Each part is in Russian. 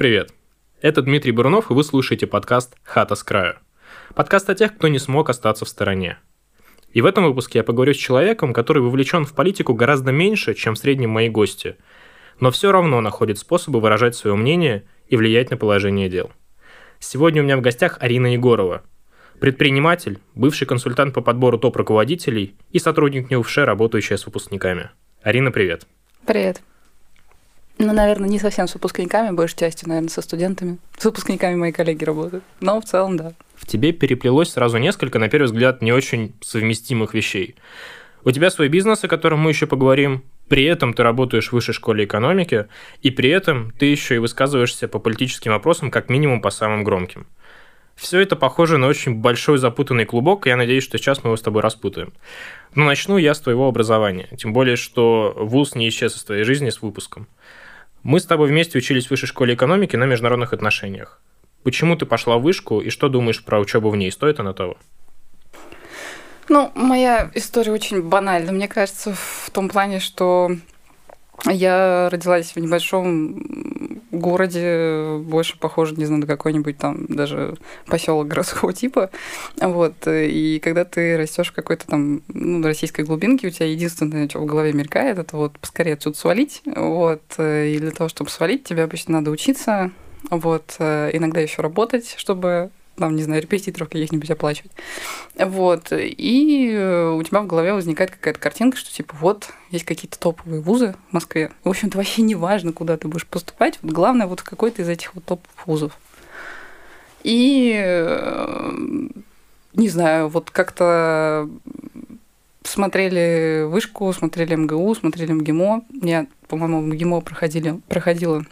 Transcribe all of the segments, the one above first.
привет! Это Дмитрий Бурунов, и вы слушаете подкаст «Хата с краю». Подкаст о тех, кто не смог остаться в стороне. И в этом выпуске я поговорю с человеком, который вовлечен в политику гораздо меньше, чем в среднем мои гости, но все равно находит способы выражать свое мнение и влиять на положение дел. Сегодня у меня в гостях Арина Егорова, предприниматель, бывший консультант по подбору топ-руководителей и сотрудник НИУФШ, работающая с выпускниками. Арина, привет. Привет. Ну, наверное, не совсем с выпускниками, большей частью, наверное, со студентами. С выпускниками мои коллеги работают. Но в целом, да. В тебе переплелось сразу несколько, на первый взгляд, не очень совместимых вещей. У тебя свой бизнес, о котором мы еще поговорим. При этом ты работаешь в высшей школе экономики, и при этом ты еще и высказываешься по политическим вопросам, как минимум по самым громким. Все это похоже на очень большой запутанный клубок, и я надеюсь, что сейчас мы его с тобой распутаем. Но начну я с твоего образования. Тем более, что вуз не исчез из твоей жизни с выпуском. Мы с тобой вместе учились в высшей школе экономики на международных отношениях. Почему ты пошла в вышку и что думаешь про учебу в ней? Стоит она того? Ну, моя история очень банальна. Мне кажется, в том плане, что я родилась в небольшом городе, больше похоже, не знаю, на какой-нибудь там даже поселок городского типа. Вот. И когда ты растешь в какой-то там ну, российской глубинке, у тебя единственное, что в голове мелькает, это вот поскорее отсюда свалить. Вот. И для того, чтобы свалить, тебе обычно надо учиться, вот, иногда еще работать, чтобы там, не знаю, репетиторов каких-нибудь оплачивать. Вот. И э, у тебя в голове возникает какая-то картинка, что типа вот есть какие-то топовые вузы в Москве. В общем-то, вообще не важно, куда ты будешь поступать. Вот главное вот в какой-то из этих вот топовых вузов. И э, не знаю, вот как-то смотрели вышку, смотрели МГУ, смотрели МГИМО. Я, по-моему, МГИМО проходили, проходила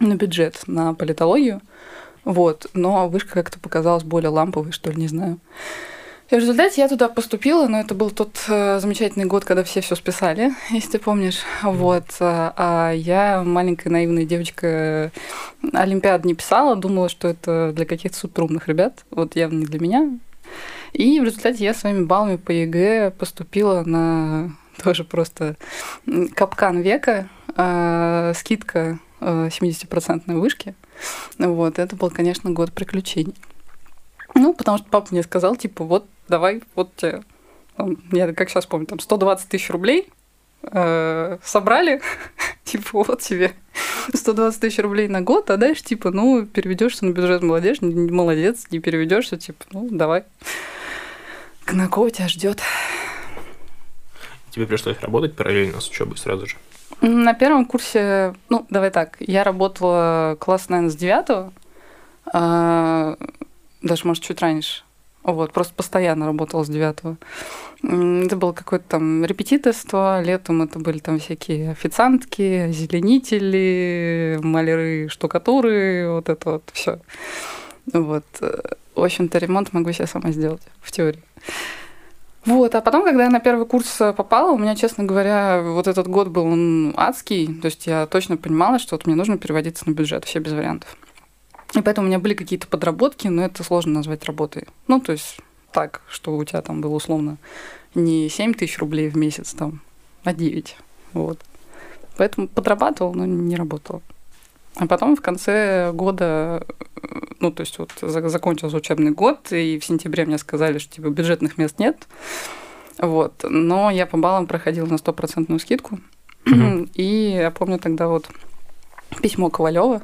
на бюджет на политологию. Вот. Но вышка как-то показалась более ламповой, что ли, не знаю. И в результате я туда поступила, но это был тот э, замечательный год, когда все все списали, если ты помнишь. Вот. А, а я, маленькая наивная девочка, Олимпиад не писала, думала, что это для каких-то суперумных ребят. Вот явно не для меня. И в результате я своими баллами по ЕГЭ поступила на тоже просто капкан века, э, скидка 70% э, вышки. Вот, это был, конечно, год приключений. Ну, потому что папа мне сказал, типа, вот, давай, вот тебе, я как сейчас помню, там 120 тысяч рублей э, собрали, типа, вот тебе 120 тысяч рублей на год, а дальше, типа, ну, переведешься на бюджет молодежь, молодец, не переведешься, типа, ну, давай. На кого тебя ждет? Тебе пришлось работать параллельно с учебой сразу же? На первом курсе, ну, давай так, я работала класс, наверное, с девятого, а, даже, может, чуть раньше. Вот, просто постоянно работала с девятого. Это было какое-то там репетиторство, летом это были там всякие официантки, зеленители, маляры, штукатуры, вот это вот все. Вот. В общем-то, ремонт могу себе сама сделать в теории. Вот, а потом, когда я на первый курс э, попала, у меня, честно говоря, вот этот год был он адский, то есть я точно понимала, что вот мне нужно переводиться на бюджет, все без вариантов. И поэтому у меня были какие-то подработки, но это сложно назвать работой. Ну, то есть так, что у тебя там было условно не 7 тысяч рублей в месяц, там, а 9. Вот. Поэтому подрабатывал, но не работал. А потом в конце года, ну, то есть вот закончился учебный год, и в сентябре мне сказали, что типа бюджетных мест нет. Вот. Но я по баллам проходила на стопроцентную скидку. И я помню тогда вот письмо Ковалева.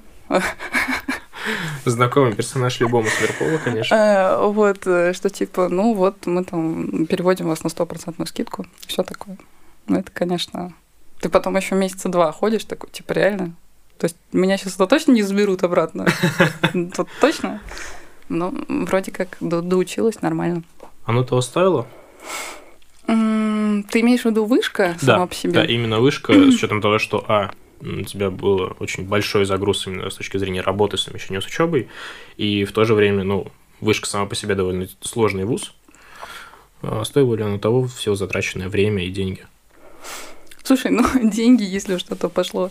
Знакомый персонаж любому Сверкова, конечно. Э, вот, э, что типа, ну вот, мы там переводим вас на стопроцентную скидку, все такое. Ну, это, конечно... Ты потом еще месяца два ходишь, такой, типа, реально, то есть меня сейчас это точно не заберут обратно? Тут точно? Ну, вроде как доучилась нормально. Оно того стоило? Ты имеешь в виду вышка сама по себе? Да, именно вышка, с учетом того, что, а, у тебя был очень большой загруз именно с точки зрения работы, совмещения с учебой, и в то же время, ну, вышка сама по себе довольно сложный вуз. А стоило ли оно того все затраченное время и деньги? Слушай, ну деньги, если что-то пошло,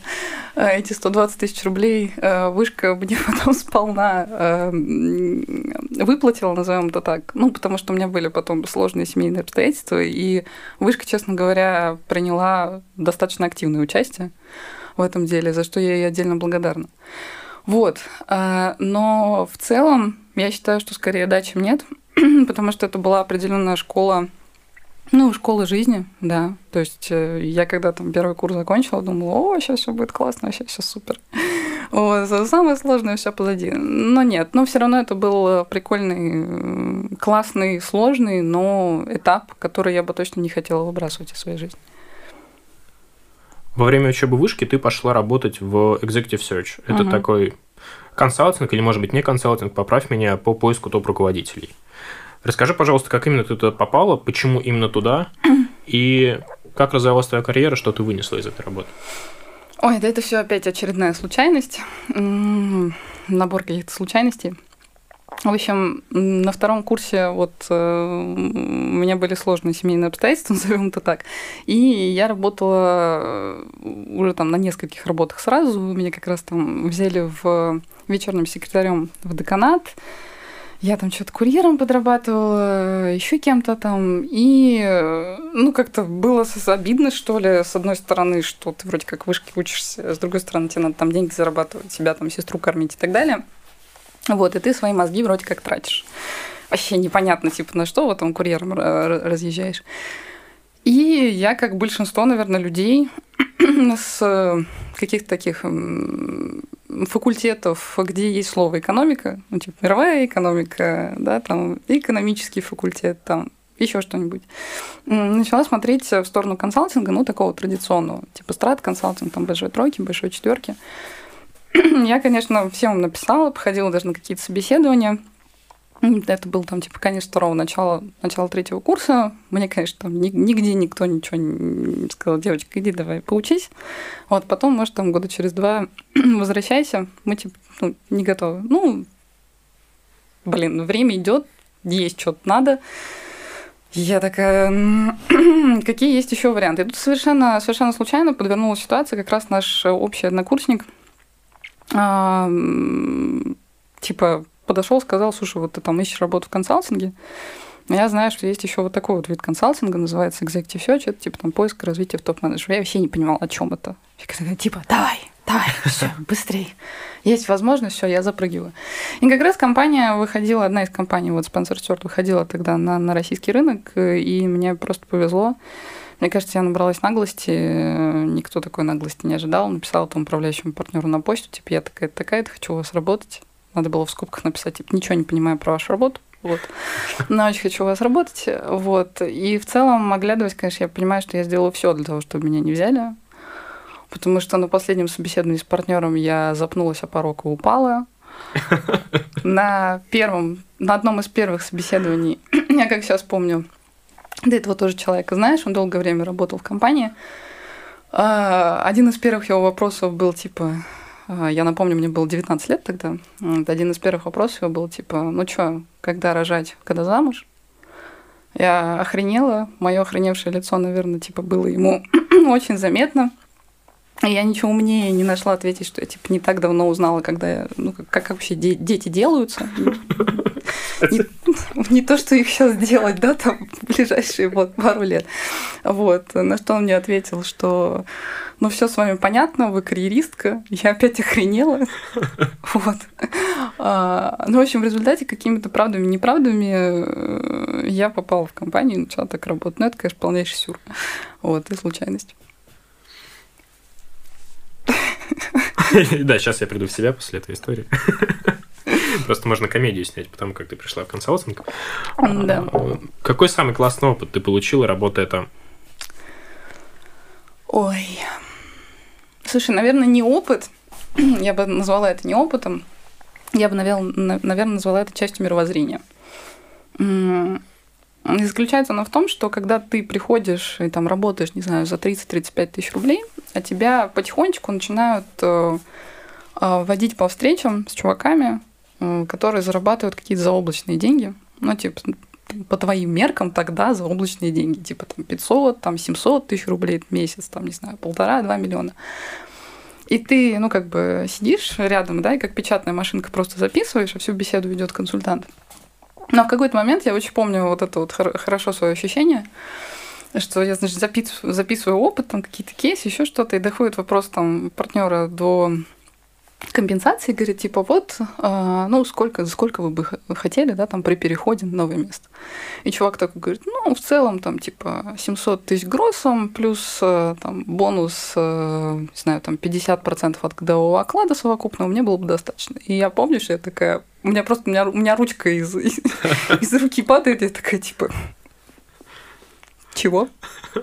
э, эти 120 тысяч рублей э, вышка мне потом сполна э, выплатила, назовем это так. Ну, потому что у меня были потом сложные семейные обстоятельства, и вышка, честно говоря, приняла достаточно активное участие в этом деле, за что я ей отдельно благодарна. Вот. Но в целом я считаю, что скорее да, чем нет, потому что это была определенная школа, ну, школа жизни, да. То есть э, я когда там первый курс закончила, думала, о, сейчас все будет классно, вообще все супер. Вот, самое сложное все позади. Но нет, но все равно это был прикольный, классный, сложный, но этап, который я бы точно не хотела выбрасывать из своей жизни. Во время учебы вышки ты пошла работать в Executive Search. Это угу. такой консалтинг или, может быть, не консалтинг, поправь меня, по поиску топ-руководителей. Расскажи, пожалуйста, как именно ты туда попала, почему именно туда, и как развивалась твоя карьера, что ты вынесла из этой работы? Ой, да это все опять очередная случайность, набор каких-то случайностей. В общем, на втором курсе вот э, у меня были сложные семейные обстоятельства, назовем это так. И я работала э, уже там на нескольких работах сразу. Меня как раз там взяли в вечерным секретарем в деканат. Я там что-то курьером подрабатывала, еще кем-то там. И, ну, как-то было обидно, что ли, с одной стороны, что ты вроде как вышки учишься, с другой стороны, тебе надо там деньги зарабатывать, себя там сестру кормить и так далее. Вот, и ты свои мозги вроде как тратишь. Вообще непонятно, типа, на что вот там курьером разъезжаешь. И я, как большинство, наверное, людей с каких-то таких факультетов, где есть слово экономика, ну, типа мировая экономика, да, там экономический факультет, там еще что-нибудь. Начала смотреть в сторону консалтинга, ну, такого традиционного, типа страт консалтинг, там, большой тройки, большой четверки. Я, конечно, всем написала, походила даже на какие-то собеседования. Это был там, типа, конец второго, начала, начала третьего курса. Мне, конечно, там нигде никто ничего не сказал, девочка, иди давай поучись. Вот, потом, может, там года через два возвращайся, мы, типа, ну, не готовы. Ну, блин, время идет, есть что-то надо. Я такая, какие есть еще варианты? И тут совершенно, совершенно случайно подвернулась ситуация, как раз наш общий однокурсник, а, типа, подошел, сказал, слушай, вот ты там ищешь работу в консалтинге, я знаю, что есть еще вот такой вот вид консалтинга, называется Executive Search, это типа там поиск развития в топ-менеджера. Я вообще не понимала, о чем это. Я такая, типа, давай, давай, все, быстрее. Есть возможность, все, я запрыгиваю. И как раз компания выходила, одна из компаний, вот Spencer Stewart, выходила тогда на, на российский рынок, и мне просто повезло. Мне кажется, я набралась наглости, никто такой наглости не ожидал. Написала там управляющему партнеру на почту, типа, я такая такая-то, хочу у вас работать. Надо было в скобках написать, типа, ничего не понимаю про вашу работу. Вот. Но очень хочу у вас работать. Вот. И в целом, оглядываясь, конечно, я понимаю, что я сделала все для того, чтобы меня не взяли. Потому что на последнем собеседовании с партнером я запнулась о порог и упала. На первом, на одном из первых собеседований, я как сейчас помню, до этого тоже человека знаешь, он долгое время работал в компании. А, один из первых его вопросов был типа, я напомню, мне было 19 лет тогда. Один из первых вопросов его был типа, ну что, когда рожать, когда замуж? Я охренела, мое охреневшее лицо, наверное, типа было ему очень заметно. Я ничего умнее не нашла ответить, что я типа не так давно узнала, когда ну как, вообще де- дети делаются. Не, не то, что их сейчас делать, да, там в ближайшие вот пару лет. Вот. На что он мне ответил, что ну все с вами понятно, вы карьеристка, я опять охренела. Вот. А, ну, в общем, в результате какими-то правдами, неправдами э, я попала в компанию и начала так работать. Ну, это, конечно, полнейший сюр. Вот, и случайность. Да, сейчас я приду в себя после этой истории. Просто можно комедию снять, потому как ты пришла в консалтинг. Да. Какой самый классный опыт ты получила, работая там? Ой. Слушай, наверное, не опыт. Я бы назвала это не опытом. Я бы, наверное, назвала это частью мировоззрения. Заключается оно в том, что когда ты приходишь и там работаешь, не знаю, за 30-35 тысяч рублей, а тебя потихонечку начинают э, э, водить по встречам с чуваками, э, которые зарабатывают какие-то заоблачные деньги. Ну, типа, по твоим меркам тогда заоблачные деньги, типа там 500, там 700 тысяч рублей в месяц, там, не знаю, полтора-два миллиона. И ты, ну, как бы сидишь рядом, да, и как печатная машинка просто записываешь, а всю беседу ведет консультант. Но в какой-то момент я очень помню вот это вот хорошо свое ощущение, что я, значит, записываю, записываю опыт, там какие-то кейсы, еще что-то, и доходит вопрос там партнера до компенсации, говорит, типа, вот, э, ну, сколько, сколько вы бы хотели, да, там, при переходе на новое место. И чувак такой говорит, ну, в целом, там, типа, 700 тысяч гроссом, плюс, э, там, бонус, э, не знаю, там, 50% от годового оклада совокупного, мне было бы достаточно. И я помню, что я такая, у меня просто, у меня, у меня ручка из, из, из руки падает, я такая, типа, чего?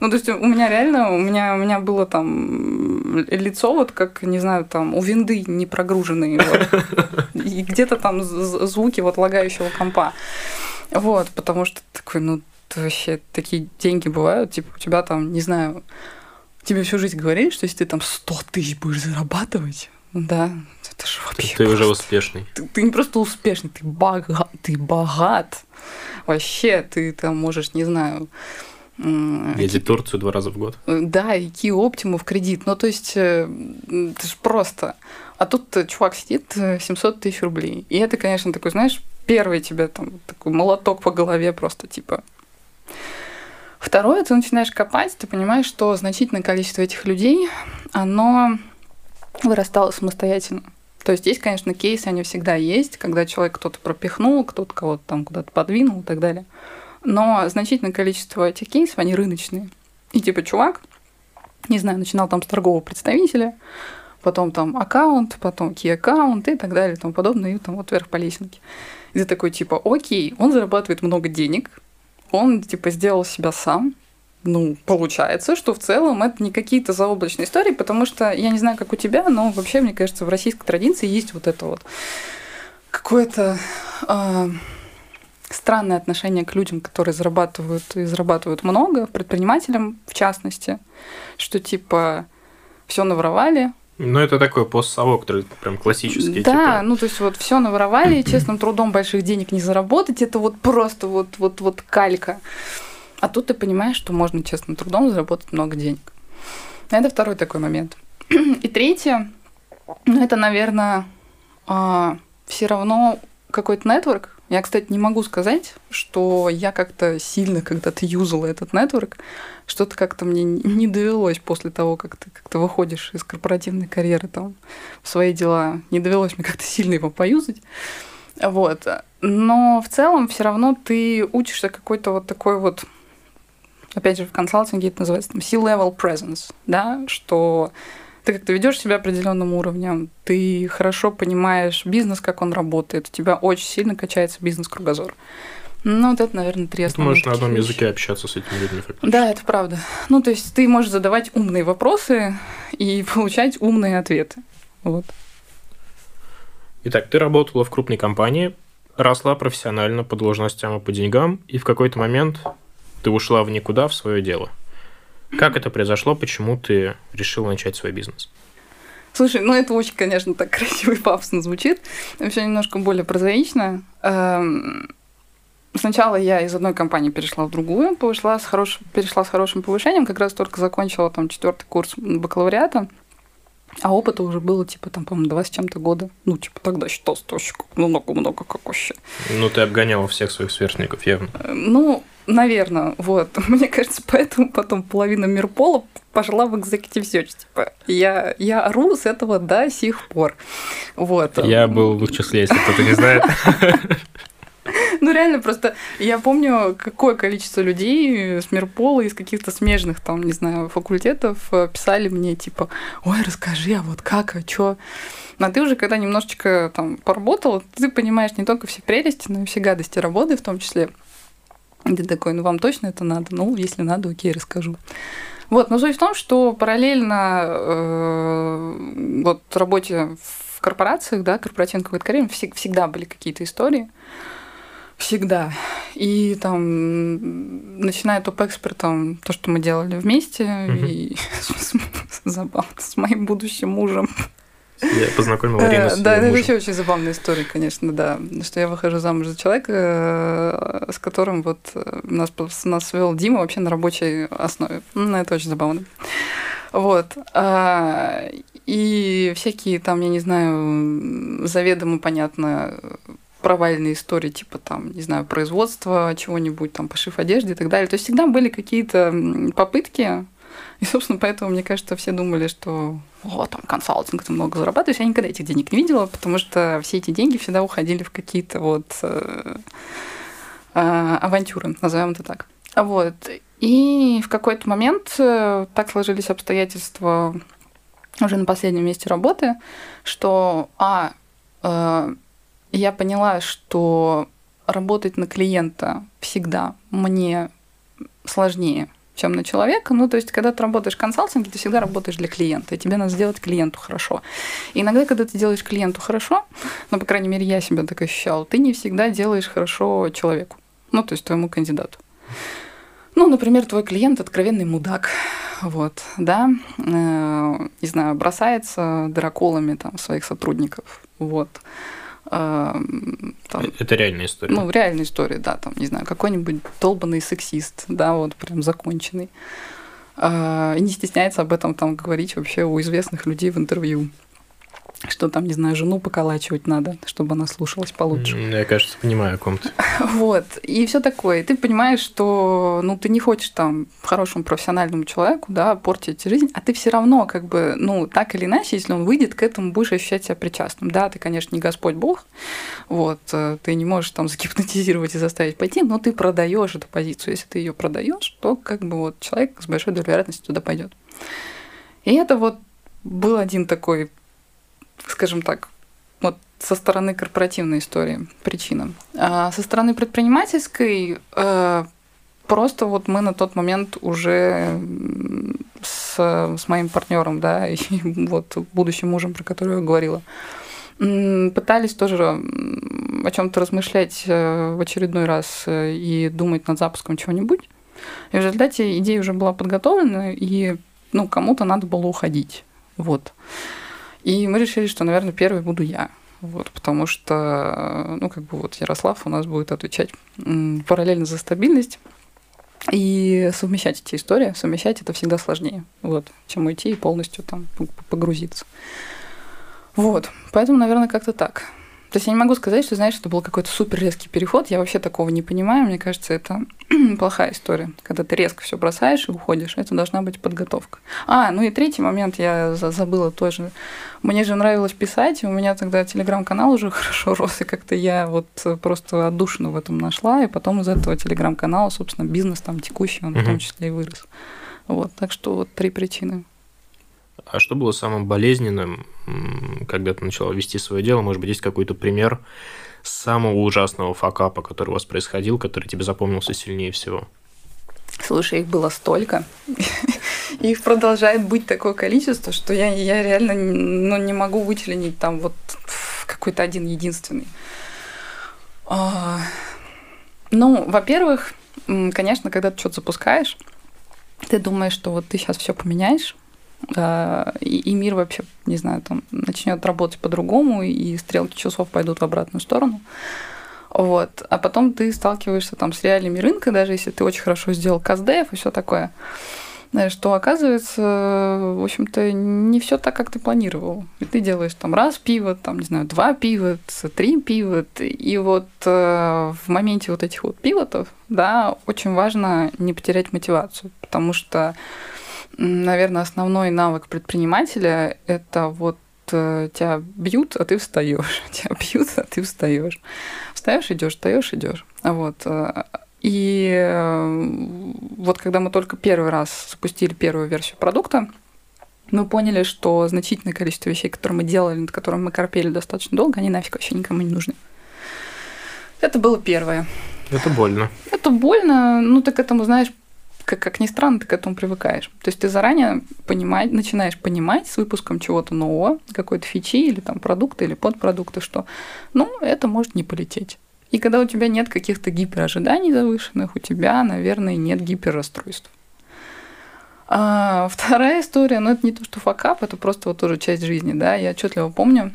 Ну, то есть у меня реально, у меня, у меня было там лицо вот как, не знаю, там у винды не прогруженные. Вот. И где-то там звуки вот лагающего компа. Вот, потому что такой, ну, вообще такие деньги бывают, типа у тебя там, не знаю, тебе всю жизнь говорили, что если ты там 100 тысяч будешь зарабатывать, да, это же вообще... Ты, ты уже успешный. Ты, ты не просто успешный, ты богат, ты богат. Вообще, ты там можешь, не знаю... Ездить в Турцию два раза в год. Да, и Kia Optima в кредит. Ну, то есть, э, это же просто. А тут чувак сидит 700 э, тысяч рублей. И это, конечно, такой, знаешь, первый тебе там такой молоток по голове просто, типа, Второе, ты начинаешь копать, ты понимаешь, что значительное количество этих людей, оно вырастало самостоятельно. То есть есть, конечно, кейсы, они всегда есть, когда человек кто-то пропихнул, кто-то кого-то там куда-то подвинул и так далее. Но значительное количество этих кейсов, они рыночные. И типа чувак, не знаю, начинал там с торгового представителя, потом там аккаунт, потом key аккаунт и так далее и тому подобное, и там вот вверх по лесенке. И ты такой типа, окей, он зарабатывает много денег, он типа сделал себя сам, ну, получается, что в целом это не какие-то заоблачные истории, потому что я не знаю, как у тебя, но вообще, мне кажется, в российской традиции есть вот это вот какое-то э, странное отношение к людям, которые зарабатывают и зарабатывают много, предпринимателям в частности, что типа все наворовали, ну, это такой постсовок, который прям классический. Да, типа... ну, то есть вот все наворовали, честным трудом больших денег не заработать, это вот просто вот, вот, вот калька. А тут ты понимаешь, что можно честным трудом заработать много денег. Это второй такой момент. И третье, ну, это, наверное, а, все равно какой-то нетворк. Я, кстати, не могу сказать, что я как-то сильно когда-то юзала этот нетворк. Что-то как-то мне не довелось после того, как ты как-то выходишь из корпоративной карьеры там в свои дела. Не довелось мне как-то сильно его поюзать. Вот. Но в целом все равно ты учишься какой-то вот такой вот опять же, в консалтинге это называется там C-level presence, да, что ты как-то ведешь себя определенным уровнем, ты хорошо понимаешь бизнес, как он работает, у тебя очень сильно качается бизнес-кругозор. Ну, вот это, наверное, три основные Ты можешь на одном вещи. языке общаться с этими людьми. Фактически. Да, это правда. Ну, то есть ты можешь задавать умные вопросы и получать умные ответы. Вот. Итак, ты работала в крупной компании, росла профессионально по должностям и по деньгам, и в какой-то момент ты ушла в никуда в свое дело. Как это произошло? Почему ты решила начать свой бизнес? Слушай, ну это очень, конечно, так красиво и пафосно звучит. Все немножко более прозаично. Эм, сначала я из одной компании перешла в другую, перешла с, хорошим, перешла с хорошим повышением, как раз только закончила там четвертый курс бакалавриата. А опыта уже было, типа, там, по-моему, два с чем-то года. Ну, типа, тогда считалось тоже много-много как вообще. Ну, ты обгоняла всех своих сверстников, явно. Э, ну, наверное, вот. Мне кажется, поэтому потом половина Мирпола пошла в экзекутив search. Типа, я, я ору с этого до сих пор. Вот. Я был в их числе, если кто-то не знает. Ну, реально, просто я помню, какое количество людей с Мирпола из каких-то смежных, там, не знаю, факультетов э, писали мне, типа, ой, расскажи, а вот как, а чё? А ты уже, когда немножечко там поработал, ты понимаешь не только все прелести, но и все гадости работы в том числе. Ты такой, ну вам точно это надо? Ну, если надо, окей, расскажу. Вот, но суть в том, что параллельно э, вот работе в корпорациях, да, корпоративной какой-то карьере, всегда были какие-то истории. Всегда. И там, начиная топ-экспертом, то, что мы делали вместе, mm-hmm. и забавно, с моим будущим мужем. Я познакомил Арину э, с Да, это еще очень забавная история, конечно, да. Что я выхожу замуж за человека, э, с которым вот э, нас, нас свел Дима вообще на рабочей основе. Ну, это очень забавно. Вот. А, и всякие там, я не знаю, заведомо, понятно, провальные истории, типа там, не знаю, производства чего-нибудь, там, пошив одежды и так далее. То есть всегда были какие-то попытки И, собственно, поэтому, мне кажется, все думали, что о, там консалтинг, ты много зарабатываешь. Я никогда этих денег не видела, потому что все эти деньги всегда уходили в какие-то вот э, э, авантюры, назовем это так. Вот. И в какой-то момент э, так сложились обстоятельства уже на последнем месте работы, что, а, э, я поняла, что работать на клиента всегда мне сложнее, чем на человека. Ну, то есть, когда ты работаешь в консалтинге, ты всегда работаешь для клиента, и тебе надо сделать клиенту хорошо. И иногда, когда ты делаешь клиенту хорошо, ну, по крайней мере, я себя так ощущала, ты не всегда делаешь хорошо человеку, ну, то есть твоему кандидату. Ну, например, твой клиент откровенный мудак, вот, да, э, не знаю, бросается драколами там своих сотрудников, вот. Э, там, Это реальная история. Ну, реальная история, да, там, не знаю, какой-нибудь долбанный сексист, да, вот прям законченный. Э, и не стесняется об этом там говорить вообще у известных людей в интервью что там, не знаю, жену поколачивать надо, чтобы она слушалась получше. Я, кажется, понимаю о ком то Вот. И все такое. И ты понимаешь, что ну, ты не хочешь там хорошему профессиональному человеку да, портить жизнь, а ты все равно, как бы, ну, так или иначе, если он выйдет к этому, будешь ощущать себя причастным. Да, ты, конечно, не Господь Бог, вот, э, ты не можешь там загипнотизировать и заставить пойти, но ты продаешь эту позицию. Если ты ее продаешь, то как бы вот человек с большой долей вероятности туда пойдет. И это вот был один такой скажем так, вот со стороны корпоративной истории причина. А со стороны предпринимательской э, просто вот мы на тот момент уже с, с моим партнером, да, и вот будущим мужем, про который я говорила, пытались тоже о чем-то размышлять э, в очередной раз э, и думать над запуском чего-нибудь. И в результате идея уже была подготовлена, и ну, кому-то надо было уходить. Вот. И мы решили, что, наверное, первый буду я. Вот, потому что, ну, как бы вот Ярослав у нас будет отвечать параллельно за стабильность. И совмещать эти истории, совмещать это всегда сложнее, вот, чем уйти и полностью там погрузиться. Вот, поэтому, наверное, как-то так. То есть я не могу сказать, что, знаешь, это был какой-то супер резкий переход. Я вообще такого не понимаю. Мне кажется, это плохая история. Когда ты резко все бросаешь и уходишь, это должна быть подготовка. А, ну и третий момент я забыла тоже. Мне же нравилось писать, и у меня тогда телеграм-канал уже хорошо рос, и как-то я вот просто отдушину в этом нашла, и потом из этого телеграм-канала, собственно, бизнес там текущий, он угу. в том числе и вырос. Вот, так что вот три причины. А что было самым болезненным, когда ты начала вести свое дело? Может быть, есть какой-то пример самого ужасного факапа, который у вас происходил, который тебе запомнился сильнее всего? Слушай, их было столько. Их продолжает быть такое количество, что я, я реально ну, не могу вычленить там вот какой-то один единственный. А, ну, во-первых, конечно, когда ты что-то запускаешь, ты думаешь, что вот ты сейчас все поменяешь, и, мир вообще, не знаю, там начнет работать по-другому, и стрелки часов пойдут в обратную сторону. Вот. А потом ты сталкиваешься там с реальными рынка, даже если ты очень хорошо сделал каздев и все такое, что оказывается, в общем-то, не все так, как ты планировал. И ты делаешь там раз пивот, там, не знаю, два пивот, три пивот. И вот э, в моменте вот этих вот пивотов, да, очень важно не потерять мотивацию, потому что Наверное, основной навык предпринимателя – это вот э, тебя бьют, а ты встаешь. Тебя бьют, а ты встаешь. Встаешь, идешь, встаешь, идешь. Вот. Э, и э, вот когда мы только первый раз запустили первую версию продукта, мы поняли, что значительное количество вещей, которые мы делали, над которыми мы корпели достаточно долго, они нафиг вообще никому не нужны. Это было первое. Это больно. Это больно. Ну, ты к этому, знаешь, как, как ни странно, ты к этому привыкаешь. То есть ты заранее понимать, начинаешь понимать с выпуском чего-то нового, какой-то фичи или там продукта или подпродукта, что ну, это может не полететь. И когда у тебя нет каких-то гиперожиданий завышенных, у тебя, наверное, нет гиперрасстройств. А вторая история, ну это не то, что факап, это просто вот тоже часть жизни, да. Я отчетливо помню,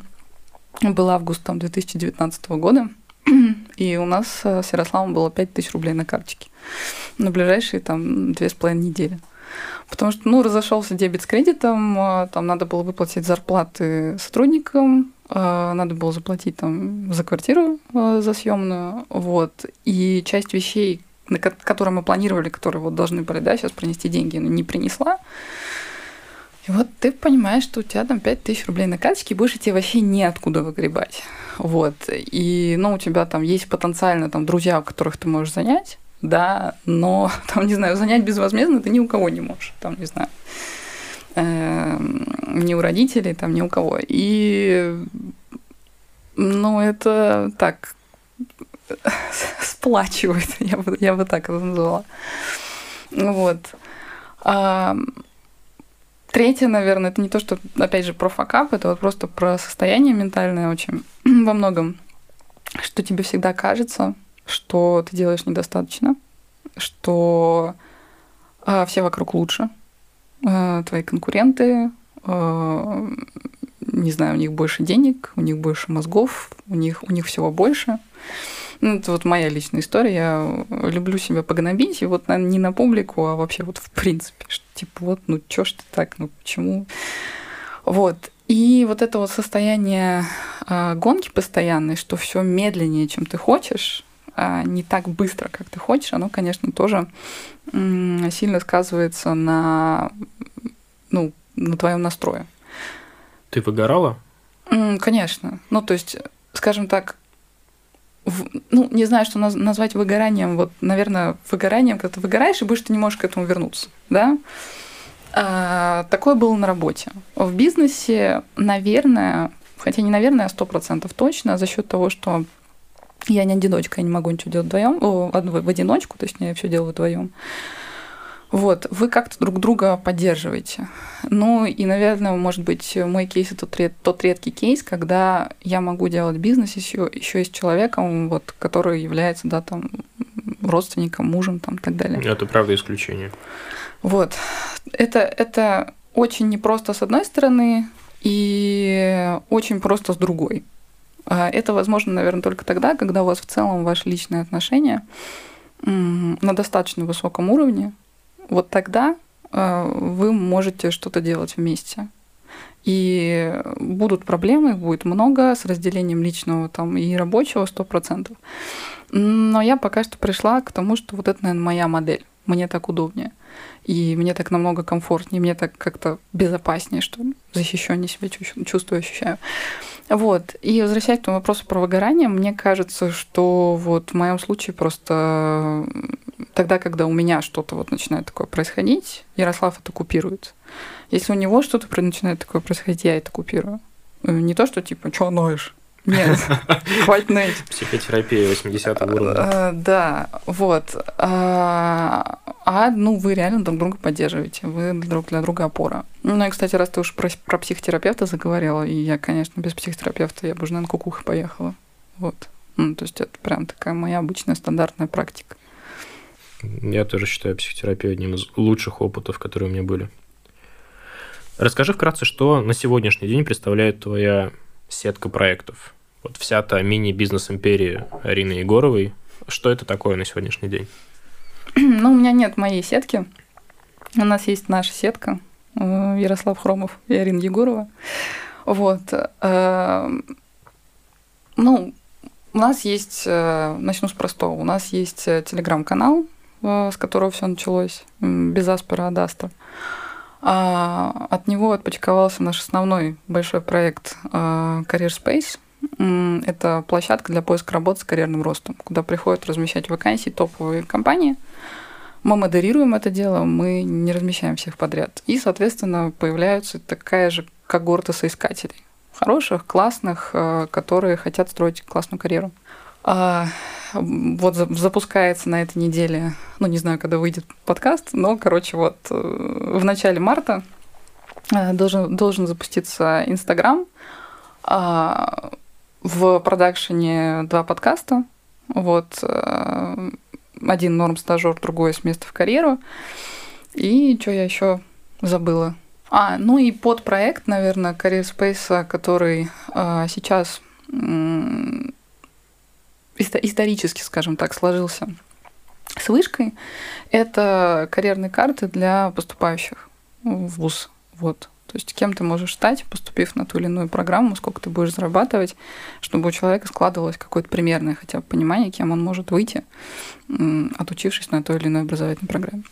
был август там 2019 года, и у нас с Ярославом было 5000 рублей на карточке на ближайшие там две с половиной недели. Потому что, ну, разошелся дебет с кредитом, а, там надо было выплатить зарплаты сотрудникам, а, надо было заплатить там за квартиру за съемную, вот. И часть вещей, на которой мы планировали, которые вот должны были, да, сейчас принести деньги, но не принесла. И вот ты понимаешь, что у тебя там 5 тысяч рублей на карточке, больше тебе вообще неоткуда выгребать. Вот. И, ну, у тебя там есть потенциально там друзья, которых ты можешь занять, да, но там, не знаю, занять безвозмездно ты ни у кого не можешь, там, не знаю, эм, ни у родителей, там, ни у кого. И, ну, это так сплачивает, я бы, я бы так это назвала. Вот. А, третье, наверное, это не то, что, опять же, про факап, это вот просто про состояние ментальное очень во многом, что тебе всегда кажется, что ты делаешь недостаточно, что э, все вокруг лучше, э, твои конкуренты, э, не знаю, у них больше денег, у них больше мозгов, у них, у них всего больше. Ну, это вот моя личная история. Я люблю себя погнобить, и вот наверное, не на публику, а вообще вот в принципе. Что, типа вот, ну чё ж ты так, ну почему? Вот. И вот это вот состояние э, гонки постоянной, что все медленнее, чем ты хочешь, а не так быстро, как ты хочешь, оно, конечно, тоже сильно сказывается на, ну, на твоем настрое. Ты выгорала? Конечно. Ну, то есть, скажем так, в, ну, не знаю, что наз, назвать выгоранием. Вот, наверное, выгоранием, когда ты выгораешь, и больше ты не можешь к этому вернуться, да? А, такое было на работе. В бизнесе, наверное, хотя не наверное, а сто процентов точно, за счет того, что я не одиночка, я не могу ничего делать вдвоем, в одиночку, точнее, я все делаю вдвоем. Вот, вы как-то друг друга поддерживаете. Ну и, наверное, может быть, мой кейс это тот, тот редкий кейс, когда я могу делать бизнес еще, еще и с человеком, вот, который является, да, там, родственником, мужем, там, и так далее. Это правда исключение. Вот. Это, это очень непросто с одной стороны и очень просто с другой. А это возможно, наверное, только тогда, когда у вас в целом ваши личные отношения на достаточно высоком уровне. Вот тогда а, вы можете что-то делать вместе. И будут проблемы, их будет много с разделением личного там, и рабочего сто процентов. Но я пока что пришла к тому, что вот это, наверное, моя модель. Мне так удобнее. И мне так намного комфортнее, мне так как-то безопаснее, что защищеннее себя чувствую, ощущаю. Вот. И возвращаясь к тому вопросу про выгорание, мне кажется, что вот в моем случае просто тогда, когда у меня что-то вот начинает такое происходить, Ярослав это купирует. Если у него что-то начинает такое происходить, я это купирую. Э, не то, что типа, что ноешь? Нет, хватит ныть. Психотерапия 80 уровня. Э, да, вот. А, а, ну, вы реально друг друга поддерживаете, вы друг для друга опора. Ну и, кстати, раз ты уж про, про психотерапевта заговорила, и я, конечно, без психотерапевта я бы уже, наверное, кукухой поехала. Вот. Ну, то есть это прям такая моя обычная стандартная практика. Я тоже считаю психотерапию одним из лучших опытов, которые у меня были. Расскажи вкратце, что на сегодняшний день представляет твоя сетка проектов. Вот вся та мини-бизнес-империя Арины Егоровой. Что это такое на сегодняшний день? Ну, у меня нет моей сетки. У нас есть наша сетка. Э, Ярослав Хромов и Арина Егорова. Вот. Э, ну, у нас есть, э, начну с простого, у нас есть телеграм-канал, с которого все началось, без Аспера Адастра. А от него отпочковался наш основной большой проект а, Career Space. Это площадка для поиска работы с карьерным ростом, куда приходят размещать вакансии топовые компании. Мы модерируем это дело, мы не размещаем всех подряд. И, соответственно, появляется такая же когорта соискателей. Хороших, классных, а, которые хотят строить классную карьеру. А, вот запускается на этой неделе, ну не знаю, когда выйдет подкаст, но, короче, вот э, в начале марта э, должен, должен запуститься Инстаграм. А, в продакшене два подкаста. Вот э, один норм стажер, другой с места в карьеру. И что я еще забыла? А, ну и под проект, наверное, Career Space, который э, сейчас исторически, скажем так, сложился с вышкой, это карьерные карты для поступающих в ВУЗ. Вот. То есть кем ты можешь стать, поступив на ту или иную программу, сколько ты будешь зарабатывать, чтобы у человека складывалось какое-то примерное хотя бы понимание, кем он может выйти, отучившись на той или иной образовательной программе.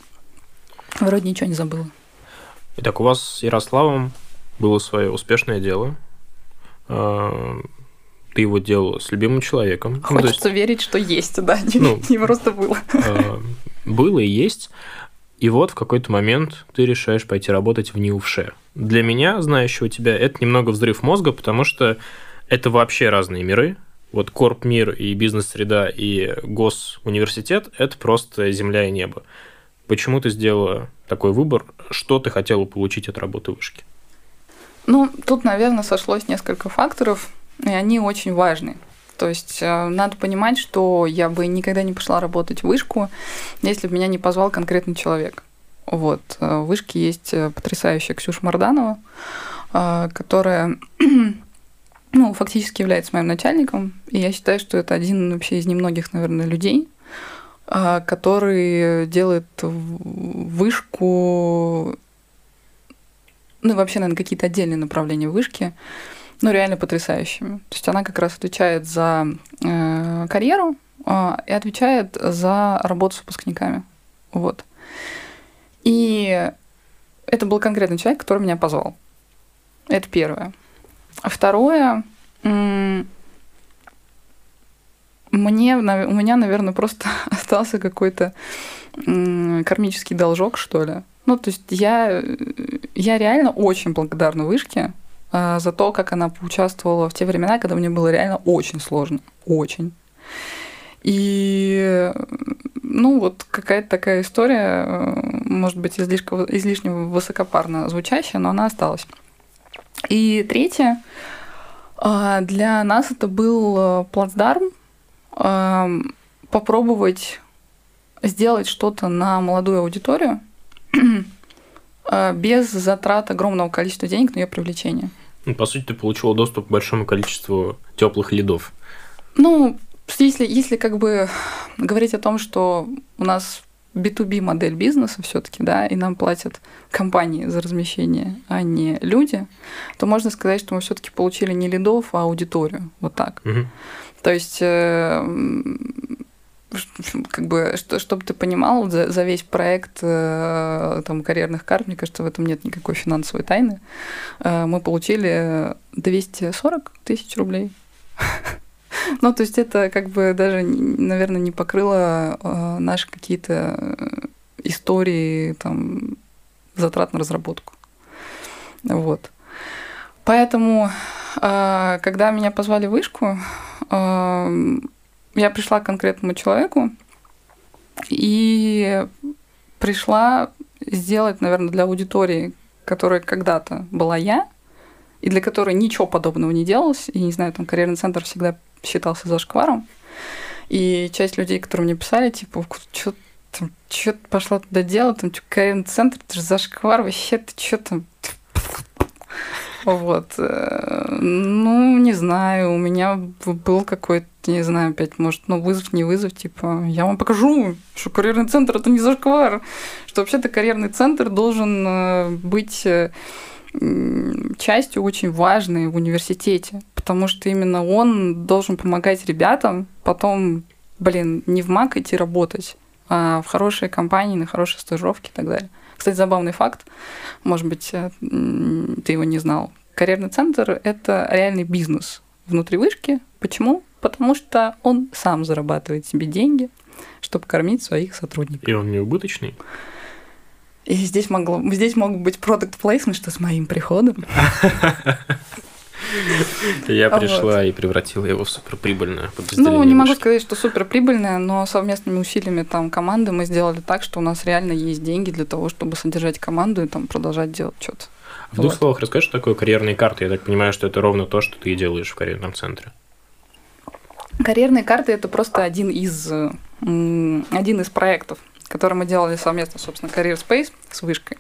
Вроде ничего не забыла. Итак, у вас с Ярославом было свое успешное дело. Ты его делал с любимым человеком. Хочется ну, есть, верить, что есть, да, не, ну, не просто было. А, было и есть. И вот в какой-то момент ты решаешь пойти работать в НИУФШЕ. Для меня, знающего тебя, это немного взрыв мозга, потому что это вообще разные миры. Вот корп мир и бизнес-среда и госуниверситет – это просто земля и небо. Почему ты сделала такой выбор? Что ты хотела получить от работы вышки? Ну, тут, наверное, сошлось несколько факторов, и они очень важны. То есть э, надо понимать, что я бы никогда не пошла работать в вышку, если бы меня не позвал конкретный человек. Вот. Э, в вышке есть э, потрясающая Ксюша Марданова, которая ну, фактически является моим начальником. И я считаю, что это один вообще из немногих, наверное, людей, который делает вышку, ну вообще, наверное, какие-то отдельные направления вышки, ну, реально потрясающими. То есть она как раз отвечает за э, карьеру э, и отвечает за работу с выпускниками. Вот. И это был конкретный человек, который меня позвал. Это первое. Второе, мне, у меня, наверное, просто остался какой-то кармический должок, что ли. Ну, то есть я, я реально очень благодарна вышке за то, как она поучаствовала в те времена, когда мне было реально очень сложно. Очень. И ну вот какая-то такая история, э, может быть, излишко, излишне высокопарно звучащая, но она осталась. И третье, а, для нас это был э, плацдарм попробовать сделать что-то на молодую аудиторию без затрат огромного количества денег на ее привлечение. Ну, по сути, ты получила доступ к большому количеству теплых лидов. Ну, если, если как бы говорить о том, что у нас B2B модель бизнеса все-таки, да, и нам платят компании за размещение, а не люди, то можно сказать, что мы все-таки получили не лидов, а аудиторию. Вот так. Угу. То есть э, как бы, что, чтобы ты понимал, за, за весь проект э, там, карьерных карт, мне кажется, в этом нет никакой финансовой тайны, э, мы получили 240 тысяч рублей. Ну, то есть это как бы даже, наверное, не покрыло э, наши какие-то истории там, затрат на разработку. Вот. Поэтому, когда меня позвали в вышку, я пришла к конкретному человеку и пришла сделать, наверное, для аудитории, которая когда-то была я, и для которой ничего подобного не делалось, и, не знаю, там карьерный центр всегда считался зашкваром. И часть людей, которые мне писали, типа, что там, что пошла туда делать, там, карьерный центр, это же зашквар, вообще, ты что там, вот. Э, ну, не знаю, у меня был какой-то, не знаю, опять, может, ну, вызов, не вызов, типа, я вам покажу, что карьерный центр – это не зашквар, что вообще-то карьерный центр должен э, быть э, частью очень важной в университете, потому что именно он должен помогать ребятам потом, блин, не в МАК идти работать, а в хорошие компании, на хорошие стажировки и так далее. Кстати, забавный факт, может быть, э, ты его не знал. Карьерный центр – это реальный бизнес внутри вышки. Почему? Потому что он сам зарабатывает себе деньги, чтобы кормить своих сотрудников. И он не убыточный? И здесь, могло, здесь мог быть продукт плейсмент, что с моим приходом. Я пришла и превратила его в суперприбыльное подразделение. Ну, не могу сказать, что суперприбыльное, но совместными усилиями там команды мы сделали так, что у нас реально есть деньги для того, чтобы содержать команду и там продолжать делать что-то. В двух словах расскажи, что такое карьерные карты. Я так понимаю, что это ровно то, что ты делаешь в карьерном центре. Карьерные карты – это просто один из, один из проектов, который мы делали совместно, собственно, Career Space с вышкой.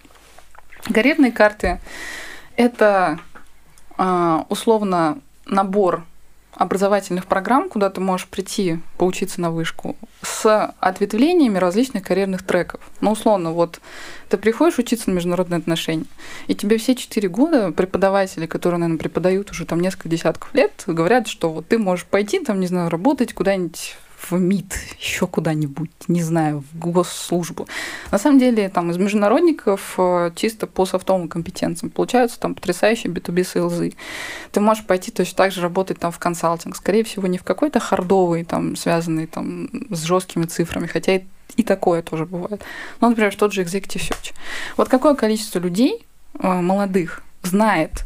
Карьерные карты – это а, условно набор образовательных программ, куда ты можешь прийти, поучиться на вышку, с ответвлениями различных карьерных треков. Ну, условно, вот ты приходишь учиться на международные отношения, и тебе все четыре года преподаватели, которые, наверное, преподают уже там несколько десятков лет, говорят, что вот ты можешь пойти там, не знаю, работать куда-нибудь в МИД, еще куда-нибудь, не знаю, в госслужбу. На самом деле, там из международников э, чисто по софтовым компетенциям получаются там потрясающие B2B сейлзы. Ты можешь пойти точно так же работать там в консалтинг. Скорее всего, не в какой-то хардовый, там, связанный там с жесткими цифрами, хотя и, и такое тоже бывает. Ну, например, тот же Executive Search. Вот какое количество людей э, молодых знает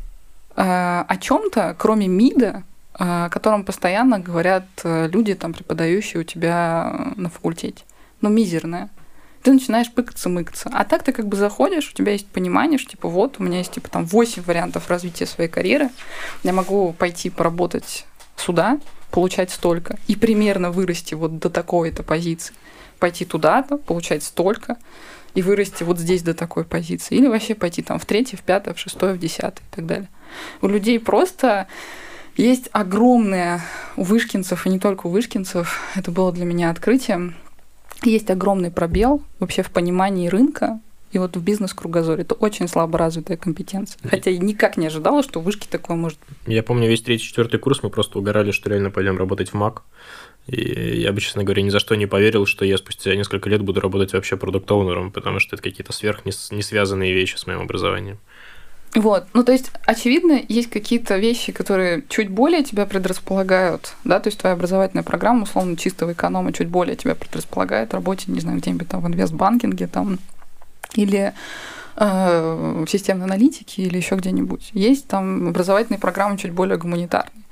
э, о чем-то, кроме МИДа, о котором постоянно говорят э, люди, там, преподающие у тебя на факультете. Ну, мизерная. Ты начинаешь пыкаться-мыкаться. А так ты как бы заходишь, у тебя есть понимание, что типа вот, у меня есть типа там 8 вариантов развития своей карьеры. Я могу пойти поработать сюда, получать столько, и примерно вырасти вот до такой-то позиции. Пойти туда-то, получать столько, и вырасти вот здесь до такой позиции. Или вообще пойти там в третье, в пятое, в шестое, в десятое и так далее. У людей просто есть огромное у вышкинцев, и не только у вышкинцев, это было для меня открытием, есть огромный пробел вообще в понимании рынка, и вот в бизнес-кругозоре это очень слабо развитая компетенция. Хотя я никак не ожидала, что в вышке такое может Я помню весь третий, четвертый курс мы просто угорали, что реально пойдем работать в МАК. И я бы, честно говоря, ни за что не поверил, что я спустя несколько лет буду работать вообще продукт-оунером, потому что это какие-то сверх не связанные вещи с моим образованием. Вот, ну то есть, очевидно, есть какие-то вещи, которые чуть более тебя предрасполагают, да, то есть твоя образовательная программа, условно, чистого эконома чуть более тебя предрасполагает работе, не знаю, где-нибудь там в инвестбанкинге там, или э, в системной аналитике или еще где-нибудь. Есть там образовательные программы чуть более гуманитарные.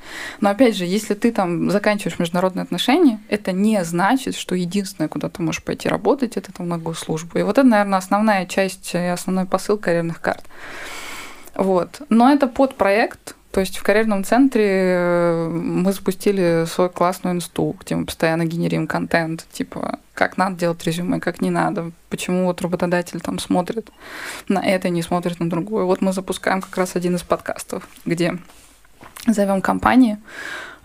Но опять же, если ты там заканчиваешь международные отношения, это не значит, что единственное, куда ты можешь пойти работать, это там на госслужбу. И вот это, наверное, основная часть и основной посыл карьерных карт. Вот. Но это подпроект, то есть в карьерном центре э, мы запустили свой классную инсту, где мы постоянно генерим контент, типа, как надо делать резюме, как не надо, почему вот работодатель там смотрит на это, не смотрит на другое. Вот мы запускаем как раз один из подкастов, где зовем компании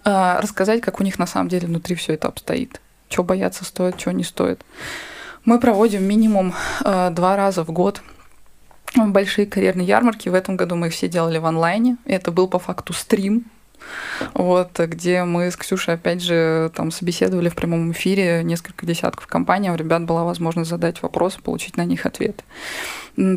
э, рассказать, как у них на самом деле внутри все это обстоит, что бояться стоит, что не стоит. Мы проводим минимум э, два раза в год большие карьерные ярмарки. В этом году мы их все делали в онлайне. Это был по факту стрим, вот, где мы с Ксюшей, опять же, там собеседовали в прямом эфире несколько десятков компаний, а у ребят была возможность задать вопросы, получить на них ответ.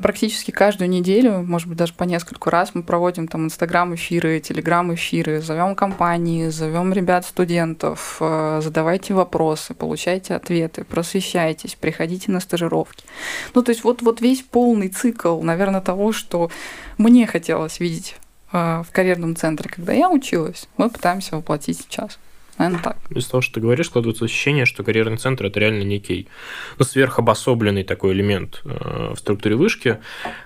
Практически каждую неделю, может быть, даже по нескольку раз мы проводим там инстаграм-эфиры, телеграм-эфиры, зовем компании, зовем ребят-студентов, э, задавайте вопросы, получайте ответы, просвещайтесь, приходите на стажировки. Ну, то есть вот, вот весь полный цикл, наверное, того, что мне хотелось видеть в карьерном центре, когда я училась, мы пытаемся воплотить сейчас. Наверное, так. Из того, что ты говоришь, складывается ощущение, что карьерный центр – это реально некий ну, сверхобособленный такой элемент э, в структуре вышки.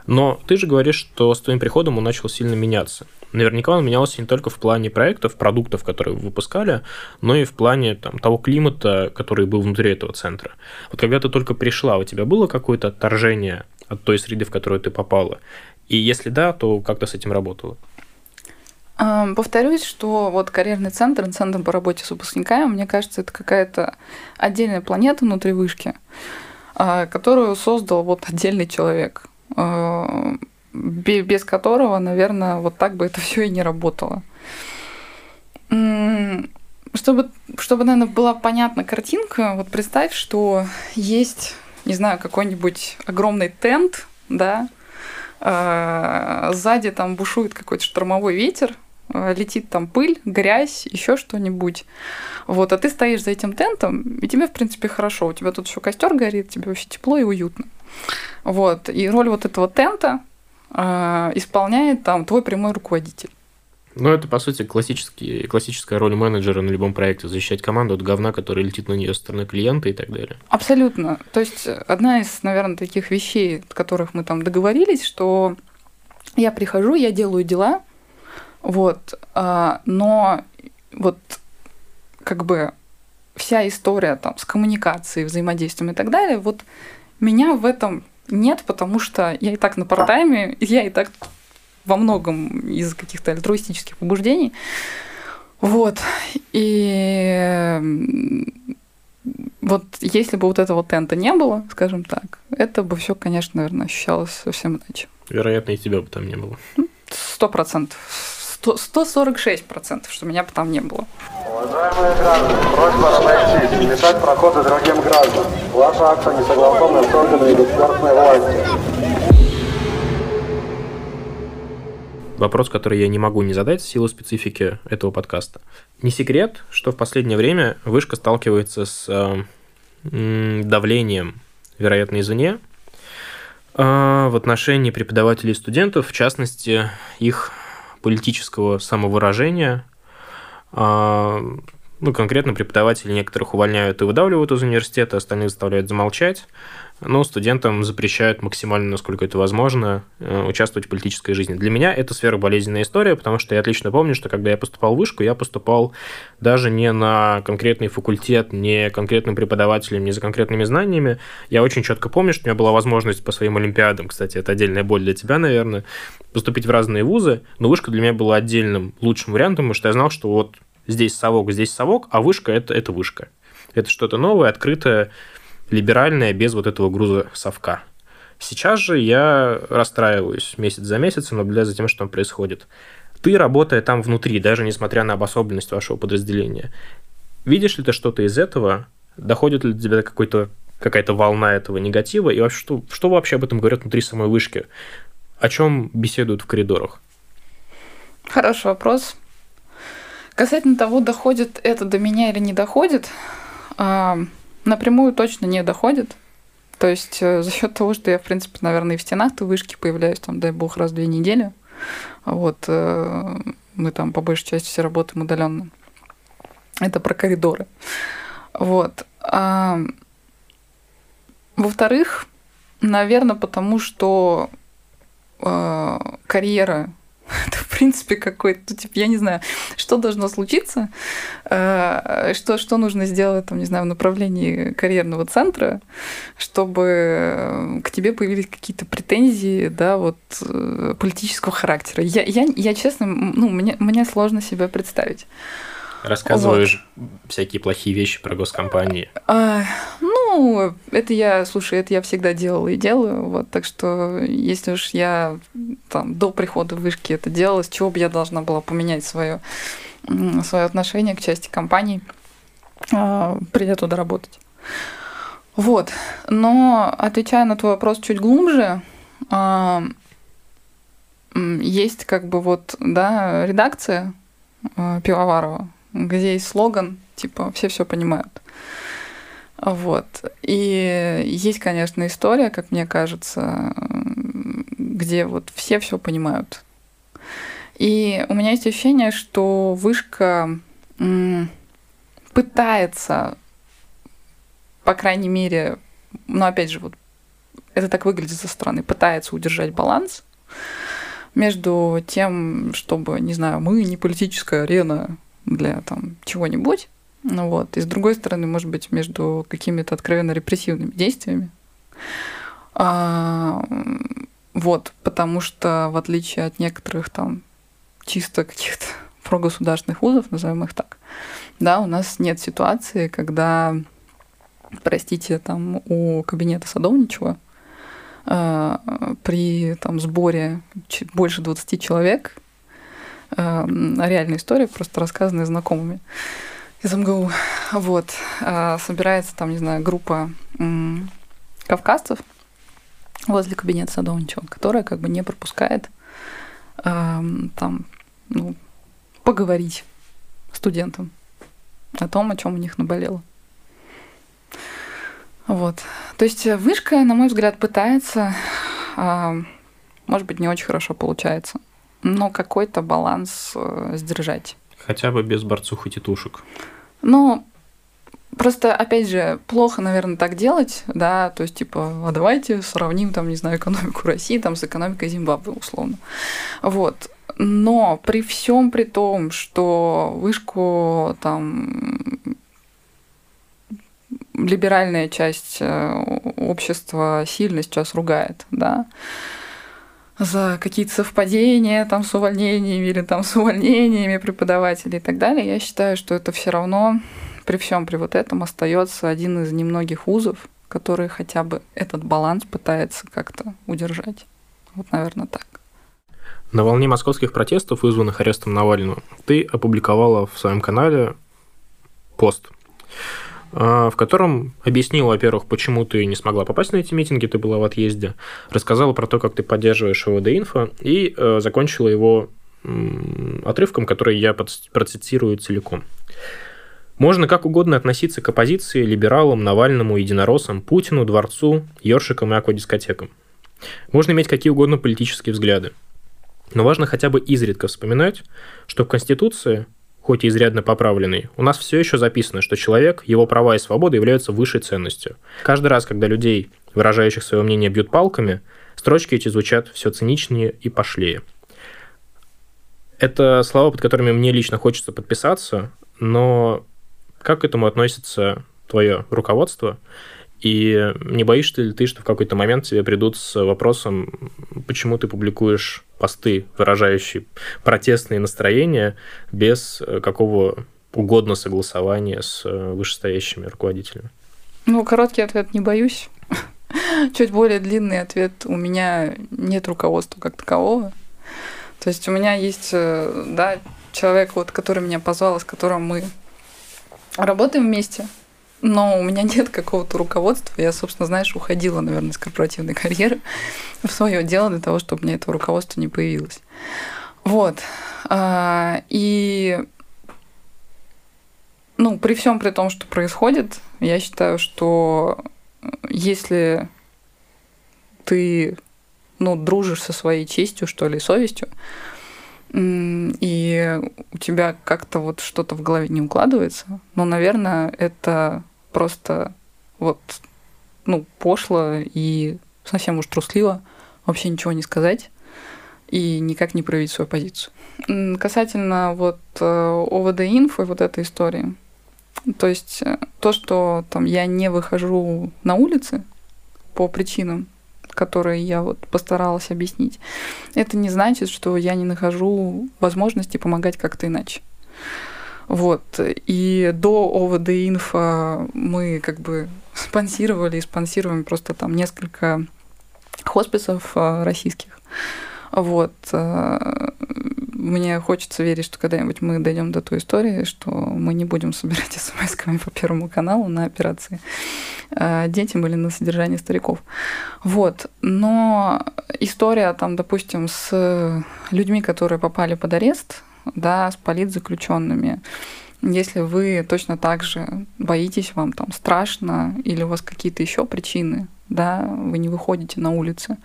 Но ты же говоришь, что с твоим приходом он начал сильно меняться. Наверняка он менялся не только в плане проектов, продуктов, которые вы выпускали, но и в плане там, того климата, который был внутри этого центра. Вот когда ты только пришла, у тебя было какое-то отторжение от той среды, в которую ты попала? И если да, то как ты с этим работала? Повторюсь, что вот карьерный центр, центр по работе с выпускниками, мне кажется, это какая-то отдельная планета внутри вышки, а, которую создал вот отдельный человек, а, без которого, наверное, вот так бы это все и не работало. Чтобы, чтобы, наверное, была понятна картинка, вот представь, что есть, не знаю, какой-нибудь огромный тент, да, а, сзади там бушует какой-то штормовой ветер, Э, летит там пыль, грязь, еще что-нибудь. Вот, а ты стоишь за этим тентом, и тебе, в принципе, хорошо. У тебя тут еще костер горит, тебе вообще тепло и уютно. Вот, и роль вот этого тента э, исполняет там твой прямой руководитель. Ну, это, по сути, классический, классическая роль менеджера на любом проекте. Защищать команду от говна, который летит на нее со стороны клиента и так далее. Абсолютно. То есть, одна из, наверное, таких вещей, от которых мы там договорились, что я прихожу, я делаю дела, вот. А, но вот как бы вся история там с коммуникацией, взаимодействием и так далее, вот меня в этом нет, потому что я и так на партайме, я и так во многом из каких-то альтруистических побуждений. Вот. И вот если бы вот этого тента не было, скажем так, это бы все, конечно, наверное, ощущалось совсем иначе. Вероятно, и тебя бы там не было. Сто процентов. 146 процентов, что меня бы там не было. Уважаемые граждане, просьба разойтись, не мешать проходу другим гражданам. Ваша акция не согласована с органами государственной власти. Вопрос, который я не могу не задать в силу специфики этого подкаста. Не секрет, что в последнее время вышка сталкивается с э, давлением, вероятно, извне, э, в отношении преподавателей и студентов, в частности, их политического самовыражения. Ну, конкретно преподаватели некоторых увольняют и выдавливают из университета, остальных заставляют замолчать но студентам запрещают максимально, насколько это возможно, э, участвовать в политической жизни. Для меня это сфера болезненная история, потому что я отлично помню, что когда я поступал в вышку, я поступал даже не на конкретный факультет, не конкретным преподавателем, не за конкретными знаниями. Я очень четко помню, что у меня была возможность по своим олимпиадам, кстати, это отдельная боль для тебя, наверное, поступить в разные вузы, но вышка для меня была отдельным лучшим вариантом, потому что я знал, что вот здесь совок, здесь совок, а вышка это, это вышка. Это что-то новое, открытое, либеральная, без вот этого груза совка. Сейчас же я расстраиваюсь месяц за месяцем, наблюдая за тем, что там происходит. Ты, работая там внутри, даже несмотря на обособленность вашего подразделения, видишь ли ты что-то из этого? Доходит ли до тебя какой-то какая-то волна этого негатива? И вообще, что, что вообще об этом говорят внутри самой вышки? О чем беседуют в коридорах? Хороший вопрос. Касательно того, доходит это до меня или не доходит, а, Напрямую точно не доходит. То есть э, за счет того, что я, в принципе, наверное, и в стенах-то вышки появляюсь, там, дай бог, раз в две недели. Вот э, мы там по большей части все работаем удаленно. Это про коридоры. Вот. А, во-вторых, наверное, потому что э, карьера это, в принципе, какой-то, ну, типа, я не знаю, что должно случиться, э, что, что нужно сделать, там, не знаю, в направлении карьерного центра, чтобы э, к тебе появились какие-то претензии, да, вот, э, политического характера. Я, я, я честно, ну, мне, мне сложно себе представить. Рассказываешь вот. всякие плохие вещи про госкомпании. А, ну, это я, слушай, это я всегда делала и делаю. Вот, так что, если уж я там до прихода вышки это делала, с чего бы я должна была поменять свое, свое отношение к части компании, а, придя туда работать. Вот. Но отвечая на твой вопрос чуть глубже, а, есть как бы вот, да, редакция а, Пивоварова, где есть слоган, типа, все все понимают. Вот. И есть, конечно, история, как мне кажется, где вот все все понимают. И у меня есть ощущение, что вышка пытается, по крайней мере, ну опять же, вот это так выглядит со стороны, пытается удержать баланс между тем, чтобы, не знаю, мы не политическая арена, для там чего-нибудь. Ну вот. И с другой стороны, может быть, между какими-то откровенно репрессивными действиями. А, вот, потому что в отличие от некоторых там чисто каких-то прогосударственных вузов, назовем их так, да, у нас нет ситуации, когда, простите, там у кабинета Садовничего э, при там сборе больше 20 человек реальная история, просто рассказанная знакомыми из МГУ. Вот. Э, собирается там, не знаю, группа кавказцев возле кабинета Садовничего, которая как бы не пропускает э, там, ну, поговорить студентам о том, о чем у них наболело. Вот. То есть вышка, на мой взгляд, пытается, э, может быть, не очень хорошо получается но какой-то баланс э, сдержать. Хотя бы без борцух и тетушек. Ну, Просто, опять же, плохо, наверное, так делать, да, то есть, типа, а давайте сравним, там, не знаю, экономику России там, с экономикой Зимбабве, условно. Вот. Но при всем при том, что вышку там либеральная часть э, общества сильно сейчас ругает, да, за какие-то совпадения там с увольнениями или там с увольнениями преподавателей и так далее. Я считаю, что это все равно при всем при вот этом остается один из немногих вузов, который хотя бы этот баланс пытается как-то удержать. Вот, наверное, так. На волне московских протестов, вызванных арестом Навального, ты опубликовала в своем канале пост, в котором объяснила, во-первых, почему ты не смогла попасть на эти митинги, ты была в отъезде, рассказала про то, как ты поддерживаешь ОВД-инфо, и э, закончила его отрывком, который я процитирую целиком. Можно как угодно относиться к оппозиции, либералам, Навальному, единороссам, Путину, Дворцу, Ёршикам и аквадискотекам. Можно иметь какие угодно политические взгляды. Но важно хотя бы изредка вспоминать, что в Конституции, хоть и изрядно поправленной, у нас все еще записано, что человек, его права и свободы являются высшей ценностью. Каждый раз, когда людей, выражающих свое мнение, бьют палками, строчки эти звучат все циничнее и пошлее. Это слова, под которыми мне лично хочется подписаться, но как к этому относится твое руководство? И не боишься ли ты, что в какой-то момент тебе придут с вопросом, почему ты публикуешь посты, выражающие протестные настроения, без какого угодно согласования с вышестоящими руководителями? Ну, короткий ответ – не боюсь. Чуть более длинный ответ – у меня нет руководства как такового. То есть у меня есть, э, да, человек, вот, который меня позвал, с которым мы работаем вместе, но у меня нет какого-то руководства. Я, собственно, знаешь, уходила, наверное, из корпоративной карьеры в свое дело для того, чтобы у меня этого руководства не появилось. Вот. А, и ну, при всем при том, что происходит, я считаю, что если ты ну, дружишь со своей честью, что ли, совестью, и у тебя как-то вот что-то в голове не укладывается, ну, наверное, это просто вот, ну, пошло и совсем уж трусливо вообще ничего не сказать и никак не проявить свою позицию. Касательно вот э, ОВД-инфо и вот этой истории, то есть э, то, что там я не выхожу на улицы по причинам, которые я вот постаралась объяснить, это не значит, что я не нахожу возможности помогать как-то иначе. Вот. И до ОВД Инфо мы как бы спонсировали и спонсируем просто там несколько хосписов э, российских. Вот. Э, мне хочется верить, что когда-нибудь мы дойдем до той истории, что мы не будем собирать смс-ками по Первому каналу на операции э, детям или на содержание стариков. Вот. Но история там, допустим, с людьми, которые попали под арест, да, с политзаключенными, если вы точно так же боитесь, вам там страшно, или у вас какие-то еще причины, да, вы не выходите на улицы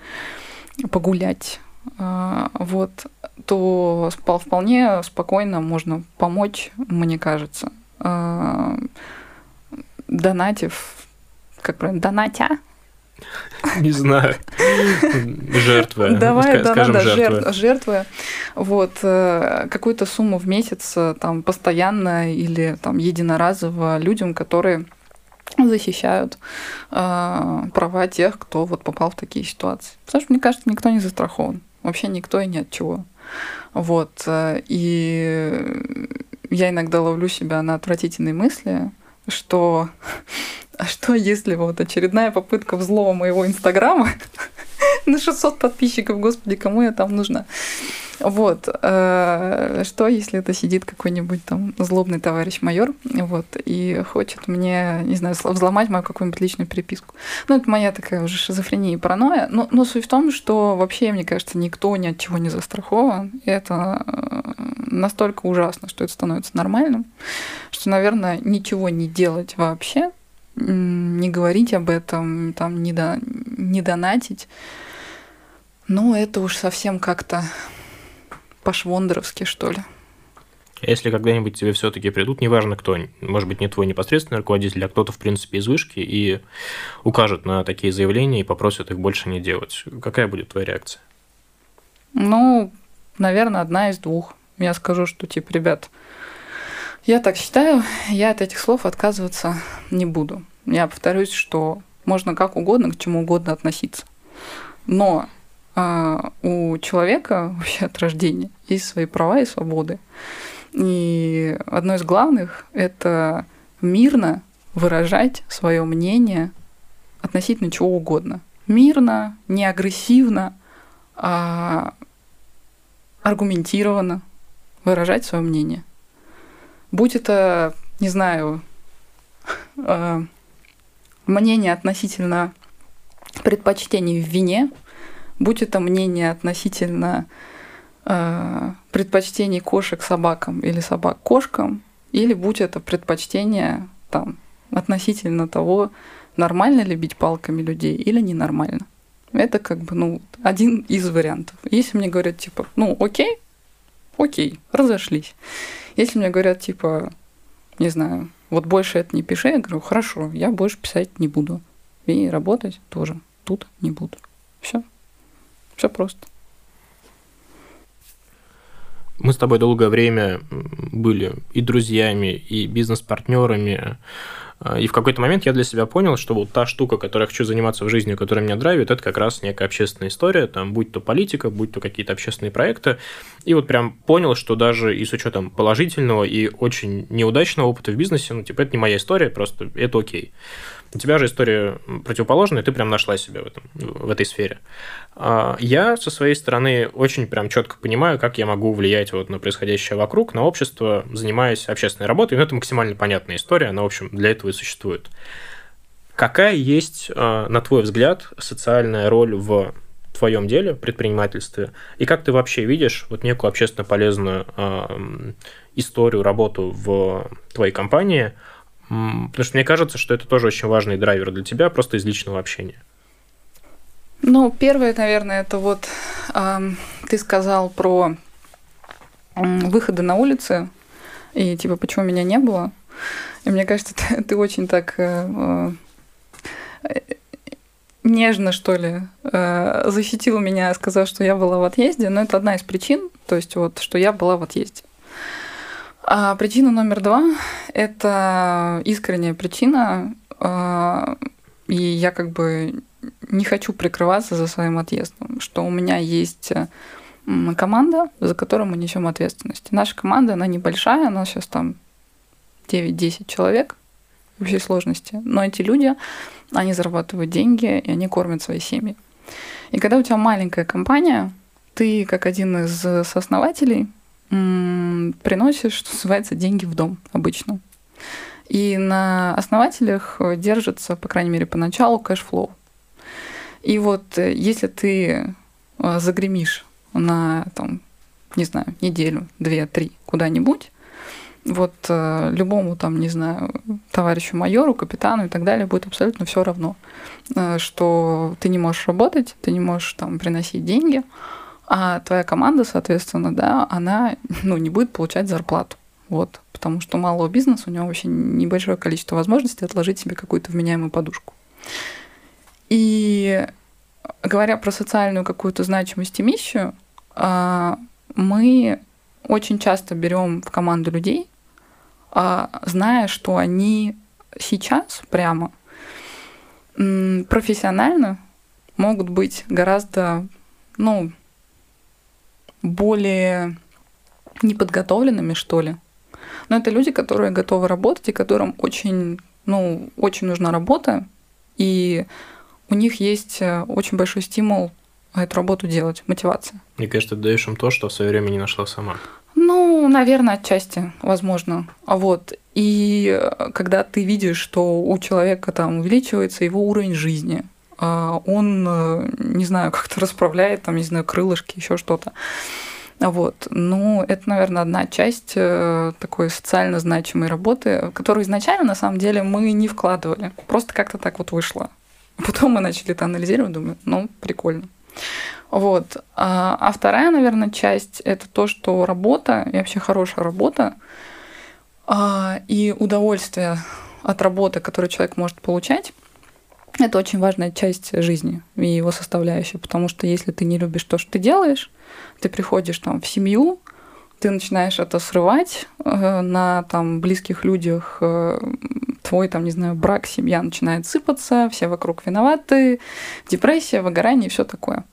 погулять, а, вот, то вполне спокойно можно помочь, мне кажется, а, донатив, как правильно, донатя, не знаю. Жертвы. Давай, да, да, жертвы. жертвы. Вот, э, какую-то сумму в месяц э, там постоянно или там единоразово людям, которые защищают э, права тех, кто вот попал в такие ситуации. Потому что, мне кажется, никто не застрахован. Вообще никто и ни от чего. Вот. Э, и я иногда ловлю себя на отвратительные мысли, что а что если вот очередная попытка взлома моего инстаграма на 600 подписчиков, господи, кому я там нужна? Вот. Э, что, если это сидит какой-нибудь там злобный товарищ майор, вот, и хочет мне, не знаю, взломать мою какую-нибудь личную переписку. Ну, это моя такая уже шизофрения и паранойя. Но, но суть в том, что вообще, мне кажется, никто ни от чего не застрахован. И это э, настолько ужасно, что это становится нормальным, что, наверное, ничего не делать вообще не говорить об этом, там, не, до, не донатить. Ну, это уж совсем как-то по-швондеровски, что ли. А если когда-нибудь тебе все-таки придут, неважно кто, может быть, не твой непосредственный руководитель, а кто-то, в принципе, из вышки, и укажет на такие заявления и попросит их больше не делать, какая будет твоя реакция? Ну, наверное, одна из двух. Я скажу, что, типа, ребят, я так считаю, я от этих слов отказываться не буду. Я повторюсь, что можно как угодно к чему угодно относиться. Но а, у человека вообще от рождения есть свои права и свободы. И одно из главных – это мирно выражать свое мнение относительно чего угодно. Мирно, не агрессивно, а аргументированно выражать свое мнение. Будь это, не знаю, а, мнение относительно предпочтений в вине, будь это мнение относительно э, предпочтений кошек собакам или собак кошкам, или будь это предпочтение там, относительно того, нормально ли бить палками людей или ненормально. Это как бы, ну, один из вариантов. Если мне говорят, типа, ну, окей, окей, разошлись. Если мне говорят, типа, не знаю, вот больше это не пиши, я говорю, хорошо, я больше писать не буду. И работать тоже тут не буду. Все. Все просто. Мы с тобой долгое время были и друзьями, и бизнес-партнерами. И в какой-то момент я для себя понял, что вот та штука, которой я хочу заниматься в жизни, которая меня драйвит, это как раз некая общественная история, там, будь то политика, будь то какие-то общественные проекты. И вот прям понял, что даже и с учетом положительного и очень неудачного опыта в бизнесе, ну, типа, это не моя история, просто это окей. У тебя же история противоположная, ты прям нашла себя в, этом, в этой сфере. А, я со своей стороны очень прям четко понимаю, как я могу влиять вот на происходящее вокруг, на общество, занимаясь общественной работой. Но это максимально понятная история, она, в общем, для этого и существует. Какая есть, а, на твой взгляд, социальная роль в твоем деле, предпринимательстве, и как ты вообще видишь вот некую общественно полезную э, историю, работу в твоей компании – Потому что мне кажется, что это тоже очень важный драйвер для тебя, просто из личного общения. Ну, первое, наверное, это вот э, ты сказал про выходы на улицы, и типа, почему меня не было. И мне кажется, ты, ты очень так э, э, нежно, что ли, э, защитил меня, сказав, что я была в отъезде. Но это одна из причин, то есть вот, что я была в отъезде. А причина номер два – это искренняя причина, а, и я как бы не хочу прикрываться за своим отъездом, что у меня есть команда, за которую мы несем ответственность. Наша команда, она небольшая, у нас сейчас там 9-10 человек в общей сложности, но эти люди, они зарабатывают деньги, и они кормят свои семьи. И когда у тебя маленькая компания, ты как один из сооснователей – приносишь, что называется, деньги в дом обычно. И на основателях держится, по крайней мере, поначалу cash flow. И вот э, если ты э, загремишь на, там, не знаю, неделю, две, три куда-нибудь, вот э, любому там, не знаю, товарищу майору, капитану и так далее будет абсолютно все равно, что ты не можешь работать, ты не можешь там приносить деньги, а твоя команда, соответственно, да, она ну, не будет получать зарплату. Вот, потому что у малого бизнеса у него вообще небольшое количество возможностей отложить себе какую-то вменяемую подушку. И говоря про социальную какую-то значимость и миссию, а, мы очень часто берем в команду людей, а, зная, что они сейчас прямо профессионально могут быть гораздо, ну, более неподготовленными, что ли. Но это люди, которые готовы работать и которым очень, ну, очень нужна работа, и у них есть э, очень большой стимул эту работу делать, мотивация. Мне кажется, ты даешь им то, что в свое время не нашла сама. Ну, наверное, отчасти, возможно. А вот. И э, когда ты видишь, что у человека там увеличивается его уровень жизни, он, э, не знаю, как-то расправляет, там, не знаю, крылышки, еще что-то. Вот. Ну, это, наверное, одна часть э, такой социально значимой работы, которую изначально, на самом деле, мы не вкладывали. Просто как-то так вот вышло. Потом мы начали это анализировать, думаю, ну, прикольно. Вот. А, а вторая, наверное, часть – это то, что работа, и вообще хорошая работа, а, и удовольствие от работы, которое человек может получать – это очень важная часть жизни и его составляющая, потому что если ты не любишь то, что ты делаешь, ты приходишь там в семью, ты начинаешь это срывать э, на там близких людях, э, твой там, не знаю, брак, семья начинает сыпаться, все вокруг виноваты, депрессия, выгорание и все такое.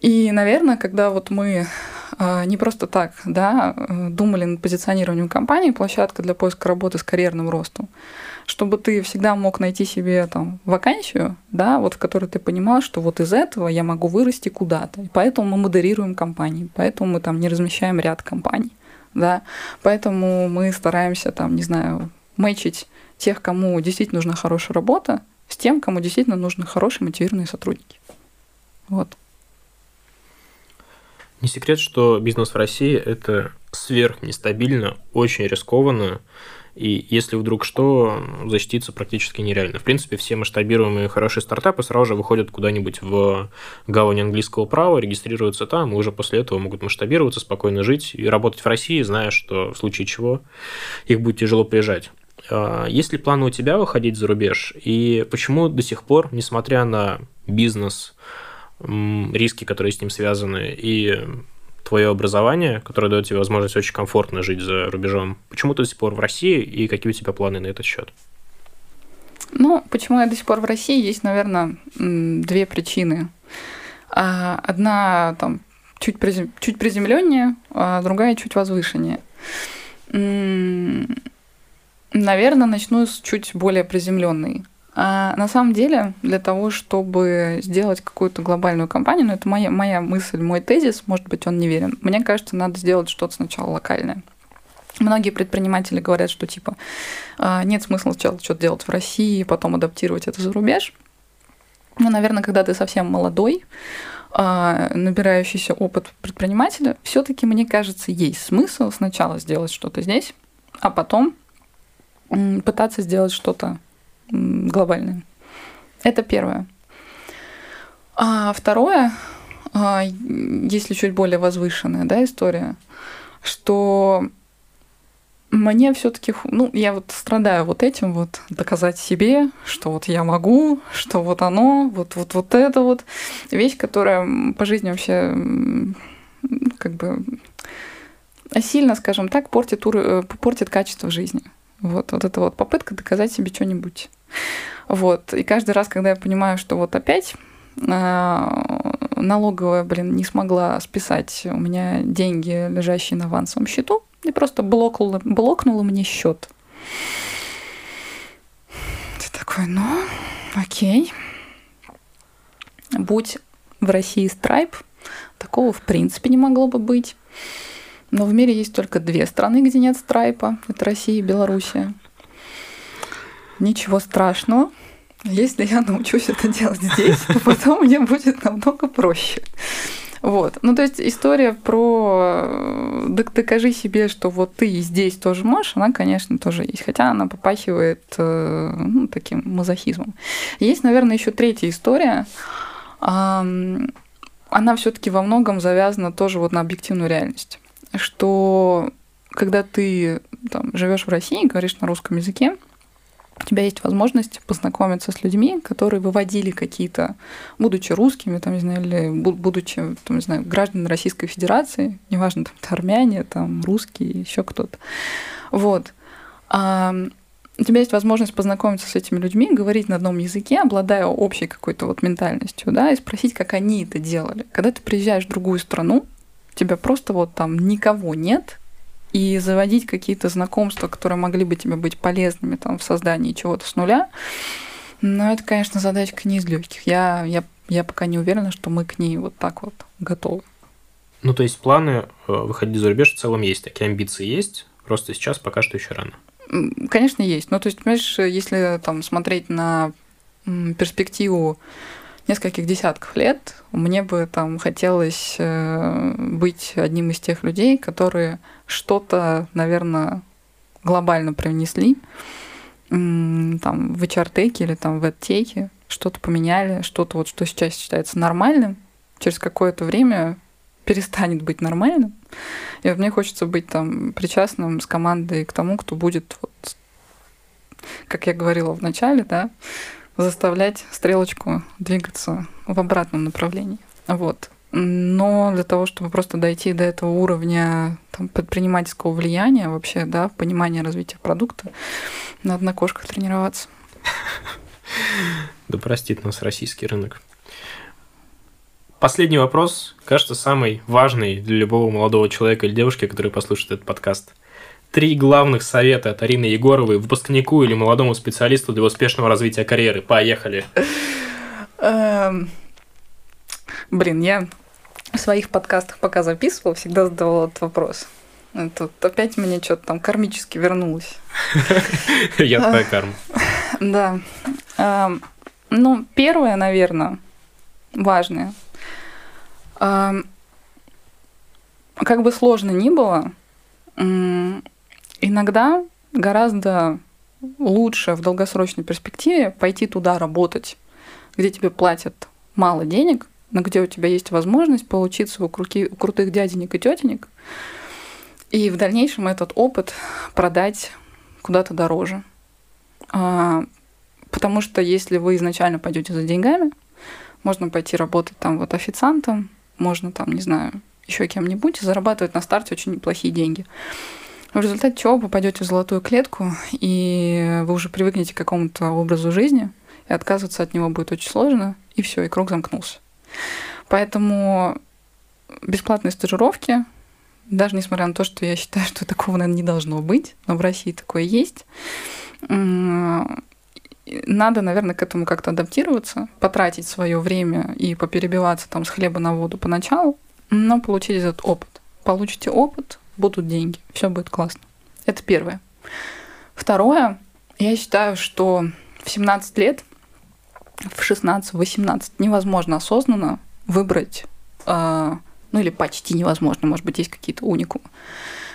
И, наверное, когда вот мы а, не просто так, да, думали над позиционированием компании, площадка для поиска работы с карьерным ростом, чтобы ты всегда мог найти себе там вакансию, да, вот в которой ты понимал, что вот из этого я могу вырасти куда-то. И поэтому мы модерируем компании, поэтому мы там не размещаем ряд компаний, да, поэтому мы стараемся там, не знаю, мэчить тех, кому действительно нужна хорошая работа, с тем, кому действительно нужны хорошие мотивированные сотрудники. Вот. Не секрет, что бизнес в России – это сверхнестабильно, очень рискованно, и если вдруг что, защититься практически нереально. В принципе, все масштабируемые хорошие стартапы сразу же выходят куда-нибудь в гавань английского права, регистрируются там, и уже после этого могут масштабироваться, спокойно жить и работать в России, зная, что в случае чего их будет тяжело приезжать. А, есть ли планы у тебя выходить за рубеж? И почему до сих пор, несмотря на бизнес, риски, которые с ним связаны, и твое образование, которое дает тебе возможность очень комфортно жить за рубежом, почему ты до сих пор в России и какие у тебя планы на этот счет? Ну, почему я до сих пор в России, есть, наверное, две причины. А, одна там чуть, призем... чуть приземленнее, а другая чуть возвышеннее. Наверное, начну с чуть более приземленной. А на самом деле, для того, чтобы сделать какую-то глобальную компанию, ну это моя, моя мысль, мой тезис, может быть, он неверен. Мне кажется, надо сделать что-то сначала локальное. Многие предприниматели говорят, что типа «А, нет смысла сначала что-то делать в России, потом адаптировать это за рубеж. Ну, наверное, когда ты совсем молодой, а, набирающийся опыт предпринимателя, все-таки, мне кажется, есть смысл сначала сделать что-то здесь, а потом пытаться сделать что-то глобальное. Это первое. А второе, а, если чуть более возвышенная да, история, что мне все-таки, ну, я вот страдаю вот этим вот, доказать себе, что вот я могу, что вот оно, вот, вот, вот это вот вещь, которая по жизни вообще как бы сильно, скажем так, портит, э, портит качество жизни. Вот, вот это вот попытка доказать себе что-нибудь. Вот. И каждый раз, когда я понимаю, что вот опять а, налоговая, блин, не смогла списать у меня деньги, лежащие на авансовом счету, и просто блокнула, блокнула мне счет. Ты такой, ну, окей. Будь в России страйп, такого в принципе не могло бы быть. Но в мире есть только две страны, где нет страйпа. Это Россия и Белоруссия. Ничего страшного. Если я научусь это делать здесь, то потом мне будет намного проще. Вот. Ну, то есть история про э, докажи себе, что вот ты и здесь тоже можешь, она, конечно, тоже есть. Хотя она попахивает э, ну, таким мазохизмом. Есть, наверное, еще третья история. Она все-таки во многом завязана тоже вот на объективную реальность что когда ты там, живешь в России, говоришь на русском языке, у тебя есть возможность познакомиться с людьми, которые выводили какие-то, будучи русскими, там, не знаю, или будучи, там, не знаю, гражданами Российской Федерации, неважно, там, армяне, там, русские, еще кто-то. Вот. А у тебя есть возможность познакомиться с этими людьми, говорить на одном языке, обладая общей какой-то вот ментальностью, да, и спросить, как они это делали. Когда ты приезжаешь в другую страну, тебя просто вот там никого нет, и заводить какие-то знакомства, которые могли бы тебе быть полезными там, в создании чего-то с нуля, но это, конечно, задачка не из легких. Я, я, я пока не уверена, что мы к ней вот так вот готовы. Ну, то есть планы э, выходить за рубеж в целом есть, такие амбиции есть, просто сейчас пока что еще рано. Конечно, есть. Ну, то есть, понимаешь, если там смотреть на перспективу нескольких десятков лет мне бы там хотелось э, быть одним из тех людей, которые что-то, наверное, глобально привнесли там в HR-теке или там в EdTech, что-то поменяли, что-то вот, что сейчас считается нормальным, через какое-то время перестанет быть нормальным. И вот мне хочется быть там причастным с командой к тому, кто будет, вот, как я говорила в начале, да, заставлять стрелочку двигаться в обратном направлении. Вот. Но для того, чтобы просто дойти до этого уровня там, предпринимательского влияния, вообще, да, понимания развития продукта, надо на кошках тренироваться. Да простит нас российский рынок. Последний вопрос, кажется, самый важный для любого молодого человека или девушки, который послушает этот подкаст. Три главных совета от Арины Егоровой выпускнику или молодому специалисту для успешного развития карьеры. Поехали. Эм, блин, я в своих подкастах пока записывала, всегда задавала этот вопрос. Тут опять мне что-то там кармически вернулось. Я твоя карма. Да. Эм, ну, первое, наверное, важное. Эм, как бы сложно ни было, иногда гораздо лучше в долгосрочной перспективе пойти туда работать, где тебе платят мало денег, но где у тебя есть возможность поучиться у, крути, у крутых дяденек и тетенек, и в дальнейшем этот опыт продать куда-то дороже. А, потому что если вы изначально пойдете за деньгами, можно пойти работать там вот официантом, можно там, не знаю, еще кем-нибудь и зарабатывать на старте очень неплохие деньги. В результате чего попадете в золотую клетку, и вы уже привыкнете к какому-то образу жизни, и отказываться от него будет очень сложно, и все, и круг замкнулся. Поэтому бесплатные стажировки, даже несмотря на то, что я считаю, что такого, наверное, не должно быть, но в России такое есть, надо, наверное, к этому как-то адаптироваться, потратить свое время и поперебиваться там с хлеба на воду поначалу, но получить этот опыт. Получите опыт, будут деньги, все будет классно. Это первое. Второе, я считаю, что в 17 лет, в 16-18 невозможно осознанно выбрать, э, ну или почти невозможно, может быть, есть какие-то уникумы.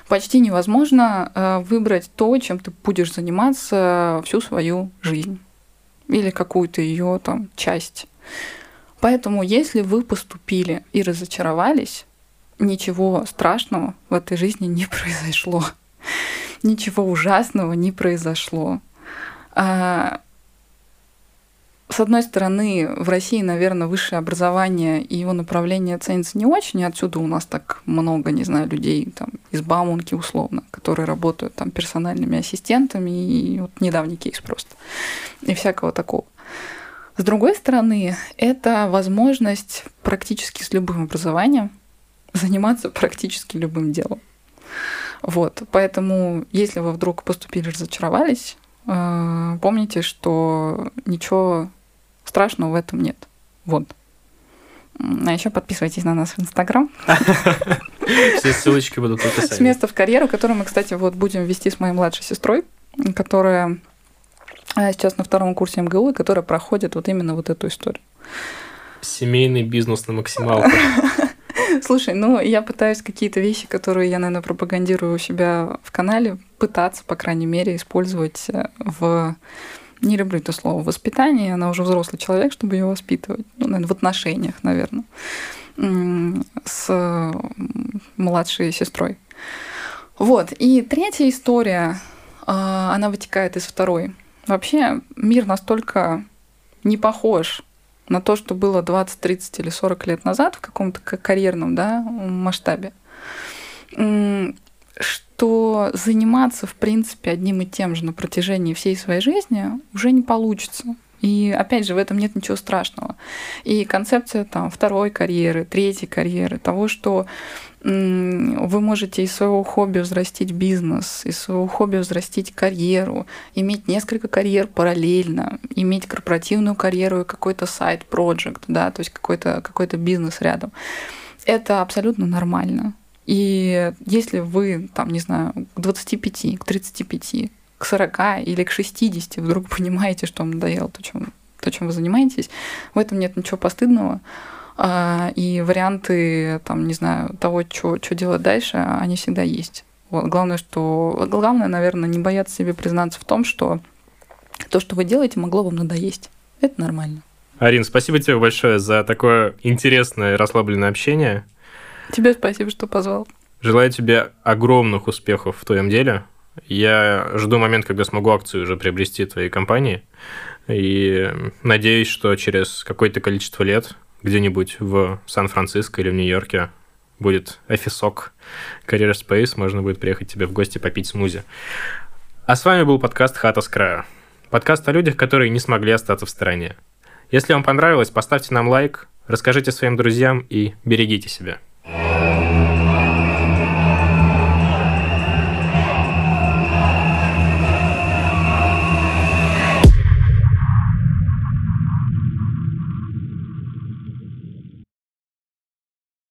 Почти невозможно э, выбрать то, чем ты будешь заниматься всю свою жизнь или какую-то ее там часть. Поэтому, если вы поступили и разочаровались, ничего страшного в этой жизни не произошло. Ничего ужасного не произошло. А, с одной стороны, в России, наверное, высшее образование и его направление ценится не очень, и отсюда у нас так много, не знаю, людей там, из Бауманки условно, которые работают там персональными ассистентами, и вот недавний кейс просто, и всякого такого. С другой стороны, это возможность практически с любым образованием заниматься практически любым делом. Вот, поэтому, если вы вдруг поступили, разочаровались, э, помните, что ничего страшного в этом нет. Вот. А еще подписывайтесь на нас в Инстаграм. Все ссылочки будут в описании. С места в карьеру, который мы, кстати, вот будем вести с моей младшей сестрой, которая э, сейчас на втором курсе МГУ, и которая проходит вот именно вот эту историю. Семейный бизнес на максималку. Слушай, ну я пытаюсь какие-то вещи, которые я, наверное, пропагандирую у себя в канале, пытаться, по крайней мере, использовать э, в не люблю это слово воспитание, она уже взрослый человек, чтобы ее воспитывать, ну, наверное, в отношениях, наверное, с младшей сестрой. Вот. И третья история, а, она вытекает из второй. Вообще мир настолько не похож на то, что было 20, 30 или 40 лет назад в каком-то карьерном да, масштабе, что заниматься, в принципе, одним и тем же на протяжении всей своей жизни уже не получится. И опять же, в этом нет ничего страшного. И концепция там второй карьеры, третьей карьеры, того, что вы можете из своего хобби взрастить бизнес, из своего хобби взрастить карьеру, иметь несколько карьер параллельно, иметь корпоративную карьеру и какой-то сайт-проект, да, то есть какой-то какой бизнес рядом. Это абсолютно нормально. И если вы, там, не знаю, к 25, к 35, к 40 или к 60 вдруг понимаете, что вам надоело то, чем, то, чем вы занимаетесь, в этом нет ничего постыдного. А, и варианты, там, не знаю, того, что делать дальше, они всегда есть. Вот. Главное, что... Главное, наверное, не бояться себе признаться в том, что то, что вы делаете, могло вам надоесть. Это нормально. Арин, спасибо тебе большое за такое интересное расслабленное общение. Тебе спасибо, что позвал. Желаю тебе огромных успехов в твоем деле. Я жду момент, когда смогу акцию уже приобрести твоей компании. И надеюсь, что через какое-то количество лет где-нибудь в Сан-Франциско или в Нью-Йорке будет офисок Career Space, можно будет приехать тебе в гости попить смузи. А с вами был подкаст «Хата с края». Подкаст о людях, которые не смогли остаться в стороне. Если вам понравилось, поставьте нам лайк, расскажите своим друзьям и берегите себя.